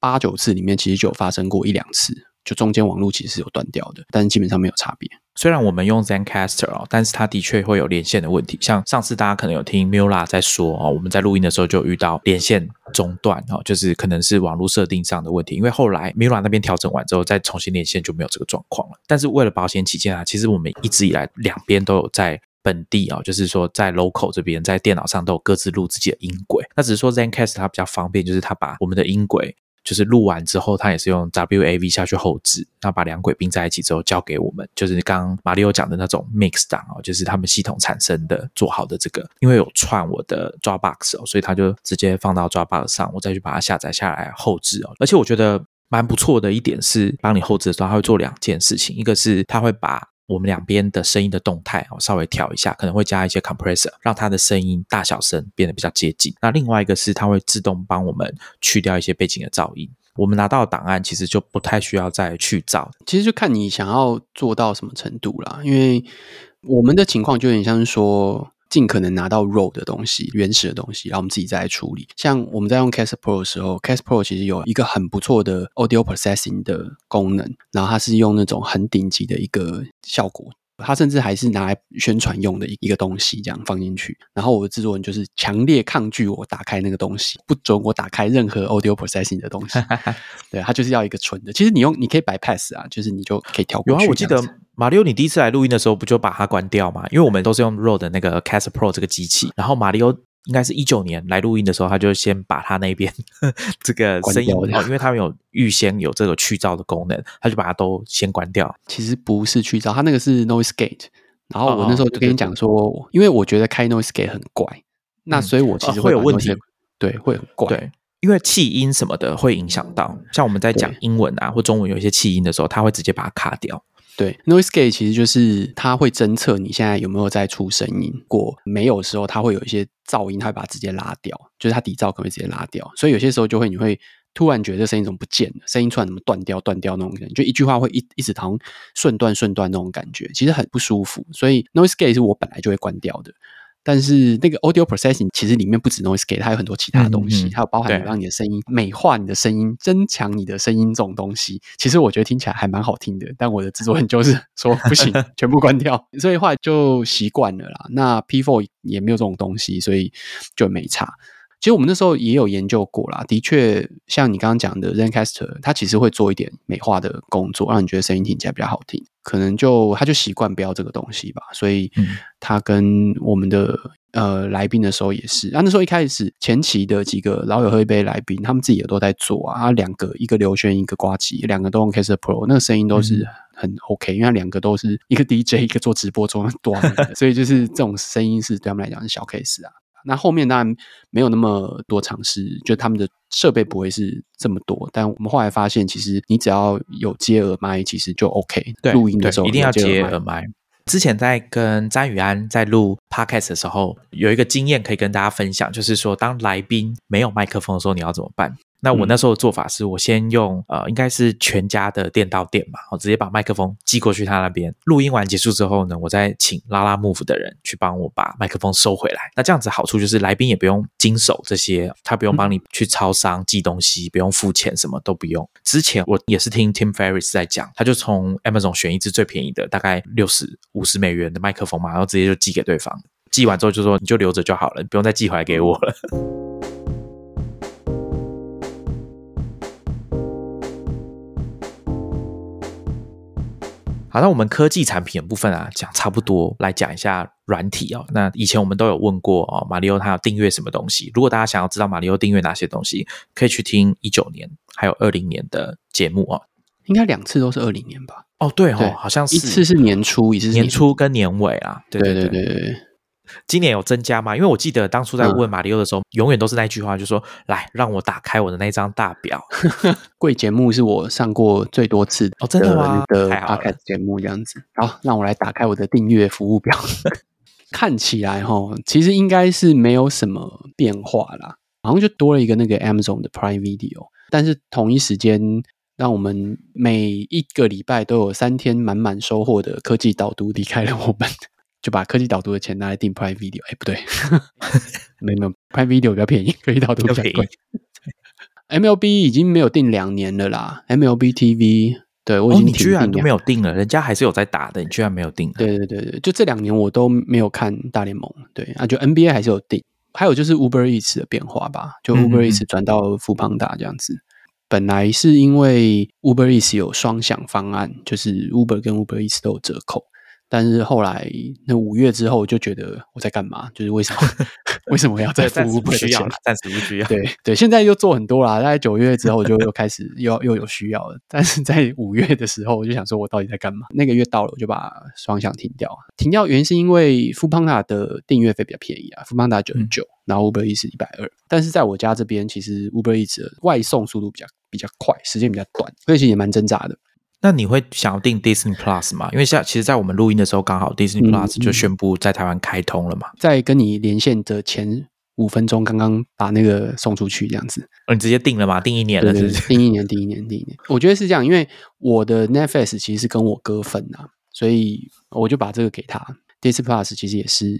八九次里面其实就有发生过一两次。就中间网络其实是有断掉的，但是基本上没有差别。虽然我们用 ZenCaster 哦，但是它的确会有连线的问题。像上次大家可能有听 Mula 在说哦，我们在录音的时候就遇到连线中断哦，就是可能是网络设定上的问题。因为后来微软那边调整完之后，再重新连线就没有这个状况了。但是为了保险起见啊，其实我们一直以来两边都有在本地啊，就是说在 local 这边在电脑上都有各自录自己的音轨。那只是说 ZenCast 它比较方便，就是它把我们的音轨。就是录完之后，他也是用 WAV 下去后置，然后把两轨并在一起之后交给我们。就是刚刚马里奥讲的那种 mix 档哦，就是他们系统产生的做好的这个，因为有串我的 Dropbox 哦，所以他就直接放到 Dropbox 上，我再去把它下载下来后置哦。而且我觉得蛮不错的一点是，帮你后置的时候，他会做两件事情，一个是他会把我们两边的声音的动态哦，稍微调一下，可能会加一些 compressor，让它的声音大小声变得比较接近。那另外一个是，它会自动帮我们去掉一些背景的噪音。我们拿到档案其实就不太需要再去造，其实就看你想要做到什么程度啦。因为我们的情况就有点像是说，尽可能拿到 raw 的东西、原始的东西，然后我们自己再来处理。像我们在用 Cast Pro 的时候，Cast Pro 其实有一个很不错的 audio processing 的功能，然后它是用那种很顶级的一个效果。它甚至还是拿来宣传用的一一个东西，这样放进去。然后我的制作人就是强烈抗拒我打开那个东西，不准我打开任何 audio processing 的东西。对他就是要一个纯的。其实你用你可以 bypass 啊，就是你就可以跳过去。有啊，我记得马里奥，你第一次来录音的时候，不就把它关掉吗？因为我们都是用的那个 Cast Pro 这个机器，然后马里奥。应该是一九年来录音的时候，他就先把他那边 这个声音哦，因为他们有预先有这个去噪的功能，他就把它都先关掉。其实不是去噪，他那个是 noise gate。然后我那时候就跟你讲说，因为我觉得开 noise gate 很怪，那所以我其实会有问题，对，会很怪。对，因为气音什么的会影响到，像我们在讲英文啊或中文有一些气音的时候，他会直接把它卡掉。对，noise gate 其实就是它会侦测你现在有没有在出声音，过没有的时候，它会有一些噪音，它会把它直接拉掉，就是它底噪可能会直接拉掉，所以有些时候就会你会突然觉得声音怎么不见了，声音突然怎么断掉断掉那种感觉，就一句话会一一直好像顺断顺断那种感觉，其实很不舒服，所以 noise gate 是我本来就会关掉的。但是那个 audio processing 其实里面不止 noise gate，它有很多其他东西，它有包含让你的声音美化你的声音、增强你的声音这种东西。其实我觉得听起来还蛮好听的，但我的制作人就是说不行，全部关掉。所以后来就习惯了啦。那 P4 也没有这种东西，所以就没差。其实我们那时候也有研究过啦，的确像你刚刚讲的 Zencaster，它其实会做一点美化的工作，让你觉得声音听起来比较好听。可能就他就习惯不要这个东西吧，所以他跟我们的呃来宾的时候也是。啊，那时候一开始前期的几个老友喝一杯来宾，他们自己也都在做啊。两个一个刘轩，一个瓜吉，两个都用 Caster Pro，那个声音都是很 OK，因为两个都是一个 DJ，一个做直播做多，所以就是这种声音是对他们来讲是小 case 啊。那后面当然没有那么多尝试，就他们的设备不会是这么多。但我们后来发现，其实你只要有接耳麦，其实就 OK。对录音的时候一定要接耳麦。之前在跟詹宇安在录 Podcast 的时候，有一个经验可以跟大家分享，就是说当来宾没有麦克风的时候，你要怎么办？那我那时候的做法是，我先用呃，应该是全家的电到店嘛，我直接把麦克风寄过去他那边。录音完结束之后呢，我再请拉拉 Move 的人去帮我把麦克风收回来。那这样子好处就是来宾也不用经手这些，他不用帮你去超商寄东西，不用付钱，什么都不用。之前我也是听 Tim Ferris 在讲，他就从 Amazon 选一支最便宜的，大概六十五十美元的麦克风嘛，然后直接就寄给对方。寄完之后就说你就留着就好了，你不用再寄回来给我了。好，那我们科技产品的部分啊，讲差不多，来讲一下软体哦。那以前我们都有问过哦，马里奥他要订阅什么东西？如果大家想要知道马里奥订阅哪些东西，可以去听一九年还有二零年的节目哦。应该两次都是二零年吧？哦，对哦，好像是一次是年初，一次年初跟年尾啊。对对对对对。今年有增加吗？因为我记得当初在问马里奥的时候，永远都是那句话，就说：“来，让我打开我的那张大表。”贵节目是我上过最多次的哦，真的吗？的 podcast 节目这样子。好，让我来打开我的订阅服务表，看起来哈，其实应该是没有什么变化啦，好像就多了一个那个 Amazon 的 Prime Video，但是同一时间，让我们每一个礼拜都有三天满满收获的科技导读离开了我们。就把科技导读的钱拿来订 Prime Video，哎，不对，没有 Prime Video 比较便宜，科技导读比较贵。MLB 已经没有订两年了啦，MLB TV，对我已经居然都没有订了，人家还是有在打的，你居然没有订？对对对对，就这两年我都没有看大联盟，对啊，就 NBA 还是有订。还有就是 Uber Eats 的变化吧，就 Uber Eats 转到富邦达这样子。本来是因为 Uber Eats 有双享方案，就是 Uber 跟 Uber Eats 都有折扣。但是后来那五月之后就觉得我在干嘛？就是为什么 为什么要再付不需要了？暂时不需要。对对，现在又做很多啦。大概九月之后就又开始又又有需要了。但是在五月的时候，我就想说我到底在干嘛？那个月到了，我就把双向停掉。停掉原因是因为富邦达的订阅费比较便宜啊，富邦达九十九，然后 Uber Eats 一百二。但是在我家这边，其实 Uber Eats 外送速度比较比较快，时间比较短，所以其实也蛮挣扎的。那你会想要订 Disney Plus 吗？因为像其实，在我们录音的时候，刚好 Disney Plus 就宣布在台湾开通了嘛。在跟你连线的前五分钟，刚刚把那个送出去，这样子。哦，你直接订了吗？订一年了，是订一年，订一年，订一年。我觉得是这样，因为我的 Netflix 其实是跟我哥分啊，所以我就把这个给他。Disney Plus 其实也是，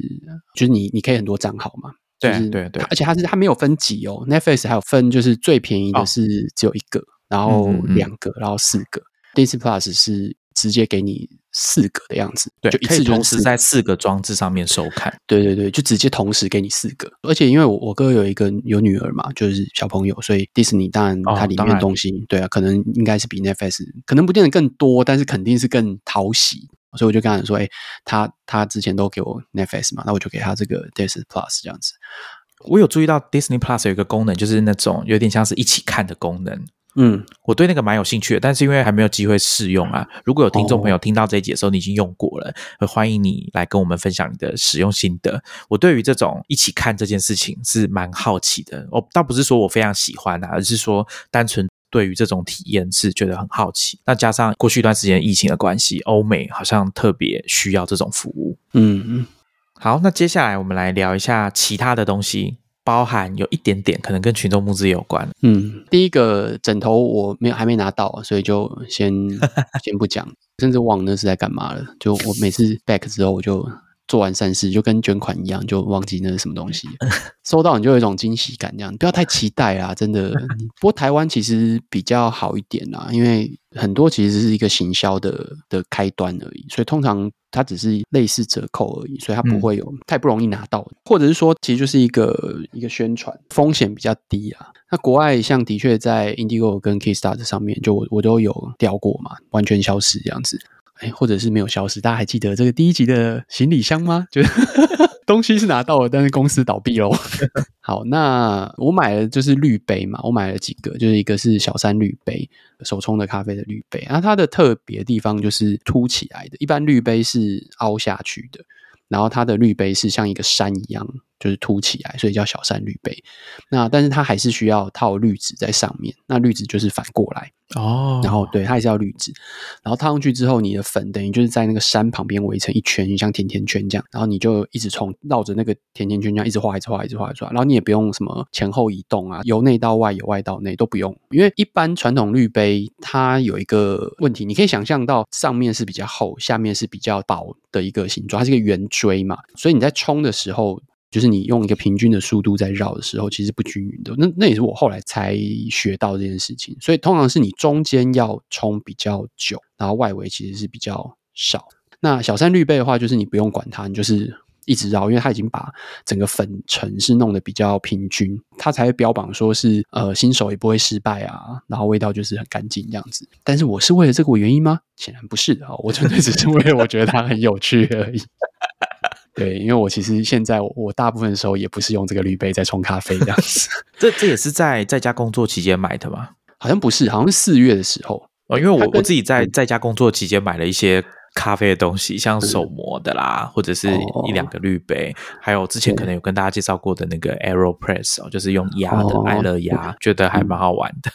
就是你你可以很多账号嘛。对对对。而且它是它没有分级哦，Netflix 还有分，就是最便宜的是只有一个，然后两个，然后四个。Disney Plus 是直接给你四个的样子，对，就一次同时在四个装置上面收看。对对对，就直接同时给你四个。而且因为我我哥有一个有女儿嘛，就是小朋友，所以 Disney 当然它里面东西，对啊，可能应该是比 Netflix 可能不见得更多，但是肯定是更讨喜。所以我就跟他说，哎，他他之前都给我 Netflix 嘛，那我就给他这个 Disney Plus 这样子。我有注意到 Disney Plus 有一个功能，就是那种有点像是一起看的功能。嗯，我对那个蛮有兴趣的，但是因为还没有机会试用啊。如果有听众朋友听到这一节的时候，你已经用过了，欢迎你来跟我们分享你的使用心得。我对于这种一起看这件事情是蛮好奇的。我倒不是说我非常喜欢啊，而是说单纯对于这种体验是觉得很好奇。那加上过去一段时间疫情的关系，欧美好像特别需要这种服务。嗯嗯，好，那接下来我们来聊一下其他的东西，包含有一点点可能跟群众募资有关。嗯，第一个枕头我没有还没拿到，所以就先 先不讲，甚至忘那是在干嘛了。就我每次 back 之后，我就做完善事，就跟捐款一样，就忘记那是什么东西。收到你就有一种惊喜感，这样不要太期待啦，真的。不过台湾其实比较好一点啦，因为很多其实是一个行销的的开端而已，所以通常它只是类似折扣而已，所以它不会有太不容易拿到，或者是说其实就是一个一个宣传，风险比较低啊。那国外像的确在 Indigo 跟 Kickstarter 上面，就我我都有掉过嘛，完全消失这样子。哎，或者是没有消失，大家还记得这个第一集的行李箱吗？就东西是拿到了，但是公司倒闭喽。好，那我买了就是滤杯嘛，我买了几个，就是一个是小山滤杯，手冲的咖啡的滤杯，那它的特别地方就是凸起来的，一般滤杯是凹下去的，然后它的滤杯是像一个山一样。就是凸起来，所以叫小山绿杯。那但是它还是需要套滤纸在上面，那滤纸就是反过来哦。然后对，它还是要滤纸。然后套上去之后，你的粉等于就是在那个山旁边围成一圈，像甜甜圈这样。然后你就一直冲绕着那个甜甜圈这样一直画，一直画，一直画，一直画。然后你也不用什么前后移动啊，由内到外，由外到内都不用。因为一般传统滤杯它有一个问题，你可以想象到上面是比较厚，下面是比较薄的一个形状，它是一个圆锥嘛，所以你在冲的时候。就是你用一个平均的速度在绕的时候，其实不均匀的。那那也是我后来才学到这件事情。所以通常是你中间要冲比较久，然后外围其实是比较少。那小三绿背的话，就是你不用管它，你就是一直绕，因为它已经把整个粉尘是弄得比较平均，它才会标榜说是呃新手也不会失败啊，然后味道就是很干净这样子。但是我是为了这个原因吗？显然不是的，我纯粹只是为了我觉得它很有趣而已。对，因为我其实现在我大部分时候也不是用这个滤杯在冲咖啡这样子。这这也是在在家工作期间买的吗？好像不是，好像是四月的时候哦。因为我我自己在在家工作期间买了一些咖啡的东西，像手磨的啦，或者是一两个滤杯，还有之前可能有跟大家介绍过的那个 Aeropress 哦，就是用压的爱乐压，觉得还蛮好玩的。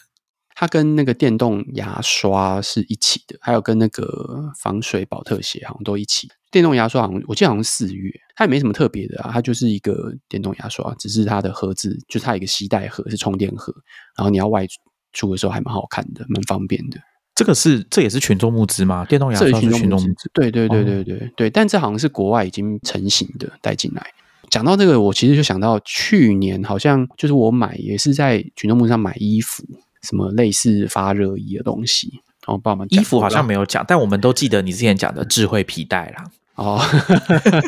它跟那个电动牙刷是一起的，还有跟那个防水保特鞋好像都一起。电动牙刷好像我记得好像四月，它也没什么特别的啊，它就是一个电动牙刷，只是它的盒子就是它一个吸带盒是充电盒，然后你要外出的时候还蛮好看的，蛮方便的。这个是这也是群众募资吗？电动牙刷是群众募资？对对对对对对，但这好像是国外已经成型的带进来。讲到这个，我其实就想到去年好像就是我买也是在群众募资上买衣服。什么类似发热衣的东西？然后帮我们衣服好像没有讲，但我们都记得你之前讲的智慧皮带啦。哦，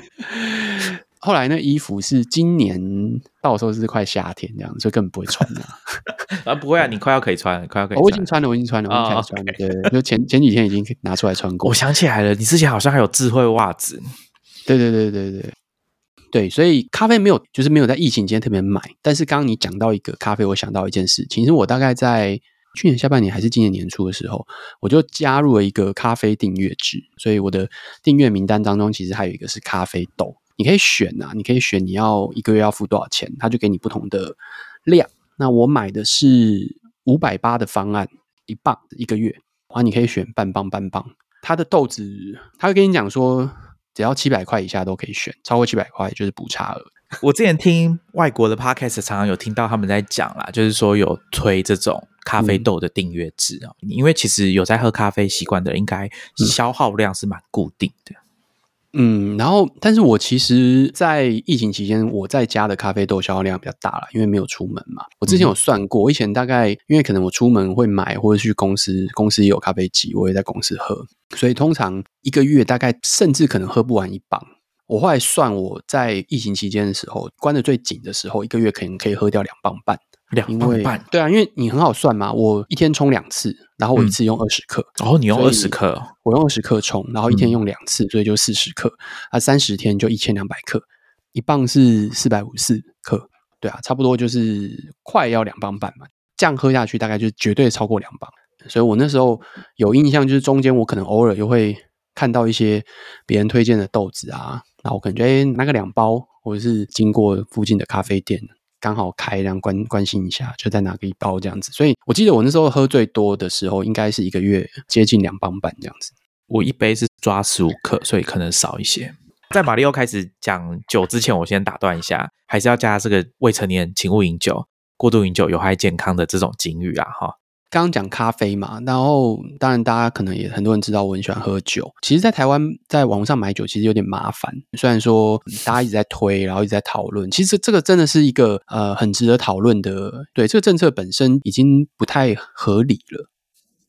后来那衣服是今年到时候是快夏天这样，所以根本不会穿了。啊，不会啊，你快要可以穿，快要可以。我已经穿了，我已经穿了，我已经穿了。对，就前前几天已经拿出来穿过。我想起来了，你之前好像还有智慧袜子。对对对对对。对，所以咖啡没有，就是没有在疫情期间特别买。但是刚刚你讲到一个咖啡，我想到一件事情。其实我大概在去年下半年还是今年年初的时候，我就加入了一个咖啡订阅制。所以我的订阅名单当中，其实还有一个是咖啡豆，你可以选啊，你可以选你要一个月要付多少钱，他就给你不同的量。那我买的是五百八的方案，一磅一个月，然后你可以选半磅半磅。它的豆子，他会跟你讲说。只要七百块以下都可以选，超过七百块就是补差额。我之前听外国的 podcast 常常有听到他们在讲啦，就是说有推这种咖啡豆的订阅制啊，因为其实有在喝咖啡习惯的，应该消耗量是蛮固定的。嗯，然后，但是我其实，在疫情期间，我在家的咖啡豆消耗量比较大了，因为没有出门嘛。我之前有算过，我以前大概，因为可能我出门会买，或者去公司，公司也有咖啡机，我也在公司喝，所以通常一个月大概甚至可能喝不完一磅。我后来算，我在疫情期间的时候，关的最紧的时候，一个月可能可以喝掉两磅半。两磅半，对啊，因为你很好算嘛，我一天冲两次，然后我一次用二十克，哦，你用二十克，我用二十克冲，然后一天用两次，所以就四十克，啊，三十天就一千两百克，一磅是四百五十四克，对啊，差不多就是快要两磅半嘛，这样喝下去大概就绝对超过两磅，所以我那时候有印象，就是中间我可能偶尔又会看到一些别人推荐的豆子啊，然后我可能觉得拿个两包，或者是经过附近的咖啡店。刚好开，然后关关心一下，就再拿个一包这样子。所以我记得我那时候喝最多的时候，应该是一个月接近两磅半这样子。我一杯是抓十五克，所以可能少一些。在马里奥开始讲酒之前，我先打断一下，还是要加这个未成年请勿饮酒、过度饮酒有害健康的这种警语啊，哈。刚刚讲咖啡嘛，然后当然大家可能也很多人知道我很喜欢喝酒。其实，在台湾在网上买酒其实有点麻烦。虽然说大家一直在推，然后一直在讨论，其实这个真的是一个呃很值得讨论的。对这个政策本身已经不太合理了。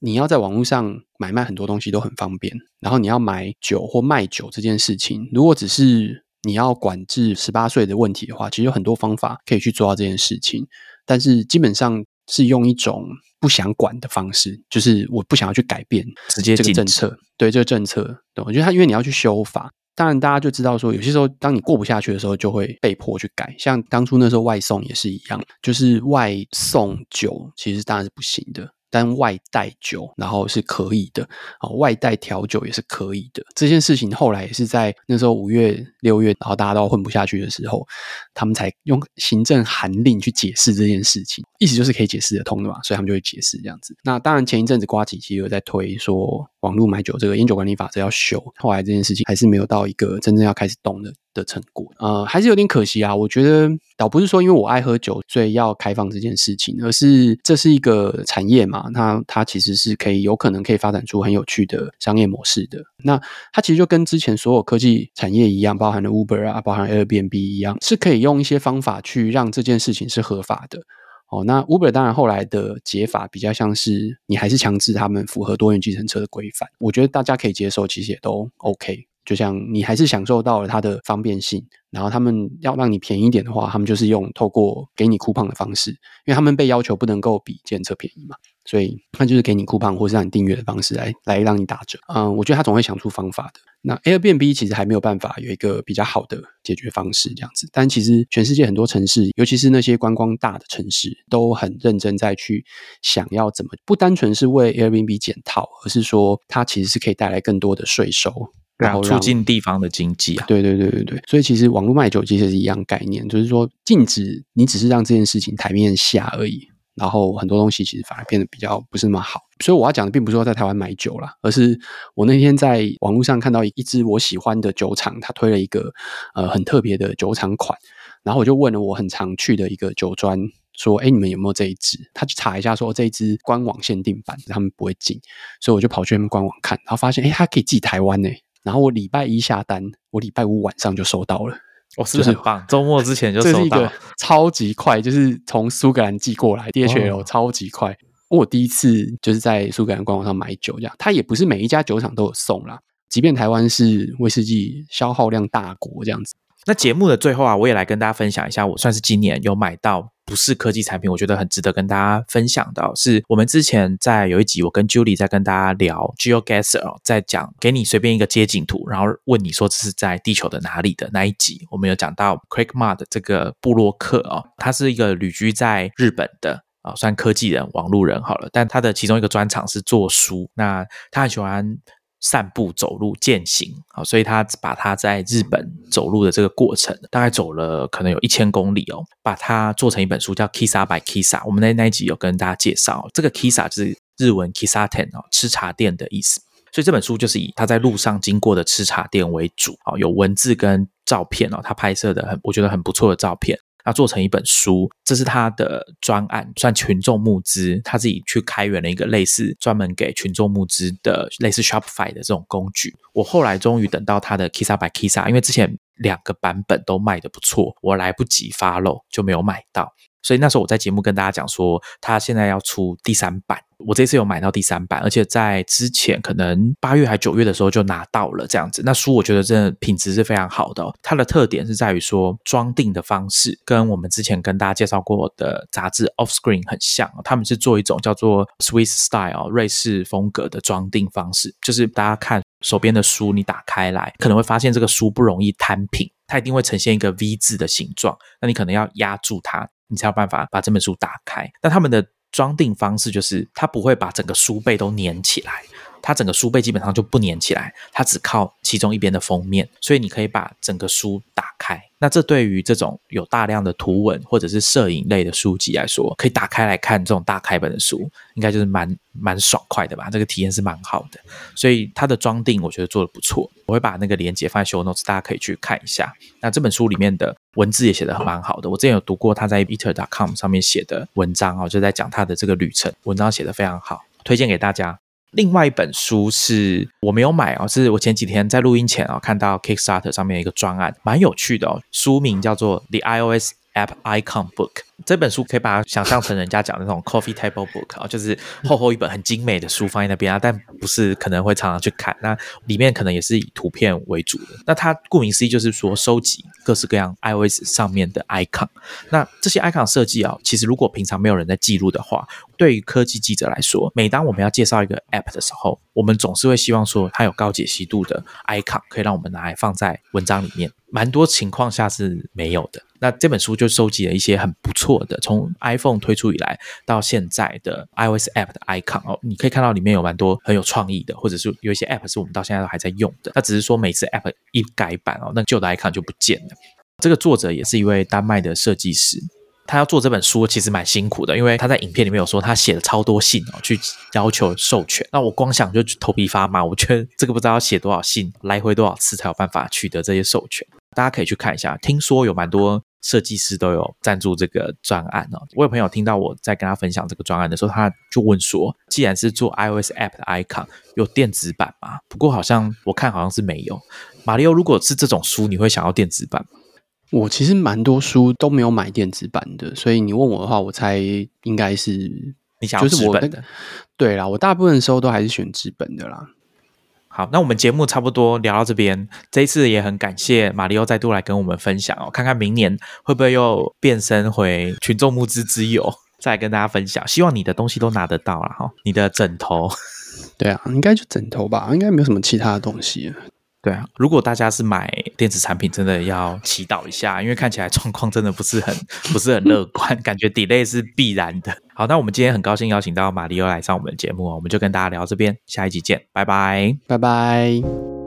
你要在网络上买卖很多东西都很方便，然后你要买酒或卖酒这件事情，如果只是你要管制十八岁的问题的话，其实有很多方法可以去做到这件事情。但是基本上是用一种。不想管的方式，就是我不想要去改变直接这个政策。对这个政策，对我觉得他因为你要去修法，当然大家就知道说，有些时候当你过不下去的时候，就会被迫去改。像当初那时候外送也是一样，就是外送酒其实当然是不行的。但外带酒，然后是可以的啊，外带调酒也是可以的。这件事情后来也是在那时候五月、六月，然后大家都混不下去的时候，他们才用行政函令去解释这件事情，意思就是可以解释得通的嘛，所以他们就会解释这样子。那当然前一阵子瓜起其实有在推说。网络买酒这个烟酒管理法则要修，后来这件事情还是没有到一个真正要开始动的的成果，呃，还是有点可惜啊。我觉得倒不是说因为我爱喝酒，所以要开放这件事情，而是这是一个产业嘛，它它其实是可以有可能可以发展出很有趣的商业模式的。那它其实就跟之前所有科技产业一样，包含了 Uber 啊，包含 Airbnb 一样，是可以用一些方法去让这件事情是合法的。哦，那 Uber 当然后来的解法比较像是你还是强制他们符合多元计程车的规范，我觉得大家可以接受，其实也都 OK。就像你还是享受到了它的方便性，然后他们要让你便宜一点的话，他们就是用透过给你酷胖的方式，因为他们被要求不能够比检测便宜嘛。所以，那就是给你酷胖或是让你订阅的方式来来让你打折。嗯，我觉得他总会想出方法的。那 Airbnb 其实还没有办法有一个比较好的解决方式这样子。但其实全世界很多城市，尤其是那些观光大的城市，都很认真在去想要怎么不单纯是为 Airbnb 减套，而是说它其实是可以带来更多的税收，然后促进地方的经济啊。对对对对对。所以其实网络卖酒其实是一样概念，就是说禁止你只是让这件事情台面下而已。然后很多东西其实反而变得比较不是那么好，所以我要讲的并不是说在台湾买酒啦，而是我那天在网络上看到一支我喜欢的酒厂，他推了一个呃很特别的酒厂款，然后我就问了我很常去的一个酒庄说，哎，你们有没有这一支？他去查一下说这一支官网限定版，他们不会进，所以我就跑去他们官网看，然后发现哎，它可以寄台湾呢。然后我礼拜一下单，我礼拜五晚上就收到了。哦，是很棒，周末之前就收到，超级快，就是从苏格兰寄过来，DHL 超级快。我第一次就是在苏格兰官网上买酒，这样，它也不是每一家酒厂都有送啦，即便台湾是威士忌消耗量大国这样子。那节目的最后啊，我也来跟大家分享一下，我算是今年有买到。不是科技产品，我觉得很值得跟大家分享的，是我们之前在有一集，我跟 Julie 在跟大家聊 GeoGuessr，在讲给你随便一个街景图，然后问你说这是在地球的哪里的那一集，我们有讲到 Craig Mud 这个布洛克哦，他是一个旅居在日本的啊，算科技人、网路人好了，但他的其中一个专长是做书，那他很喜欢。散步、走路、践行，啊，所以他把他在日本走路的这个过程，大概走了可能有一千公里哦，把它做成一本书，叫《Kisa by Kisa》。我们那那一集有跟大家介绍，这个 Kisa 是日文 Kisaten 哦，吃茶店的意思。所以这本书就是以他在路上经过的吃茶店为主，哦，有文字跟照片哦，他拍摄的很，我觉得很不错的照片。他做成一本书，这是他的专案，算群众募资。他自己去开源了一个类似专门给群众募资的类似 Shopify 的这种工具。我后来终于等到他的 Kisa by Kisa，因为之前两个版本都卖的不错，我来不及发漏就没有买到。所以那时候我在节目跟大家讲说，他现在要出第三版。我这次有买到第三版，而且在之前可能八月还九月的时候就拿到了这样子。那书我觉得真的品质是非常好的，它的特点是在于说装订的方式跟我们之前跟大家介绍过的杂志 Offscreen 很像，他们是做一种叫做 Swiss Style 瑞士风格的装订方式，就是大家看手边的书，你打开来可能会发现这个书不容易摊平，它一定会呈现一个 V 字的形状，那你可能要压住它，你才有办法把这本书打开。那他们的装订方式就是，它不会把整个书背都粘起来，它整个书背基本上就不粘起来，它只靠其中一边的封面，所以你可以把整个书打开。那这对于这种有大量的图文或者是摄影类的书籍来说，可以打开来看这种大开本的书，应该就是蛮蛮爽快的吧？这个体验是蛮好的，所以它的装订我觉得做的不错。我会把那个链接放在 show notes，大家可以去看一下。那这本书里面的文字也写的蛮好的，我之前有读过他在 eater.com 上面写的文章哦，就在讲他的这个旅程，文章写的非常好，推荐给大家。另外一本书是我没有买哦，是我前几天在录音前啊看到 Kickstarter 上面一个专案，蛮有趣的哦。书名叫做 The iOS App Icon Book。这本书可以把它想象成人家讲的那种 coffee table book 啊，就是厚厚一本很精美的书放在那边啊，但不是可能会常常去看。那里面可能也是以图片为主的。那它顾名思义就是说收集各式各样 iOS 上面的 icon。那这些 icon 设计啊，其实如果平常没有人在记录的话，对于科技记者来说，每当我们要介绍一个 app 的时候，我们总是会希望说它有高解析度的 icon，可以让我们拿来放在文章里面。蛮多情况下是没有的。那这本书就收集了一些很不错的，从 iPhone 推出以来到现在的 iOS App 的 icon 哦，你可以看到里面有蛮多很有创意的，或者是有一些 App 是我们到现在都还在用的。它只是说每次 App 一改版哦，那旧的 icon 就不见了。这个作者也是一位丹麦的设计师，他要做这本书其实蛮辛苦的，因为他在影片里面有说他写了超多信哦，去要求授权。那我光想就头皮发麻，我觉得这个不知道要写多少信，来回多少次才有办法取得这些授权。大家可以去看一下，听说有蛮多。设计师都有赞助这个专案哦。我有朋友听到我在跟他分享这个专案的时候，他就问说：“既然是做 iOS App 的 icon，有电子版吗？”不过好像我看好像是没有。马里奥，如果是这种书，你会想要电子版吗？我其实蛮多书都没有买电子版的，所以你问我的话，我猜应该是你想要纸本的。对啦，我大部分时候都还是选纸本的啦。好，那我们节目差不多聊到这边。这一次也很感谢马里奥再度来跟我们分享哦，看看明年会不会又变身回群众募资之友，再跟大家分享。希望你的东西都拿得到了哈，你的枕头，对啊，应该就枕头吧，应该没有什么其他的东西。对啊，如果大家是买电子产品，真的要祈祷一下，因为看起来状况真的不是很 不是很乐观，感觉 delay 是必然的。好，那我们今天很高兴邀请到马里奥来上我们的节目我们就跟大家聊这边，下一集见，拜拜，拜拜。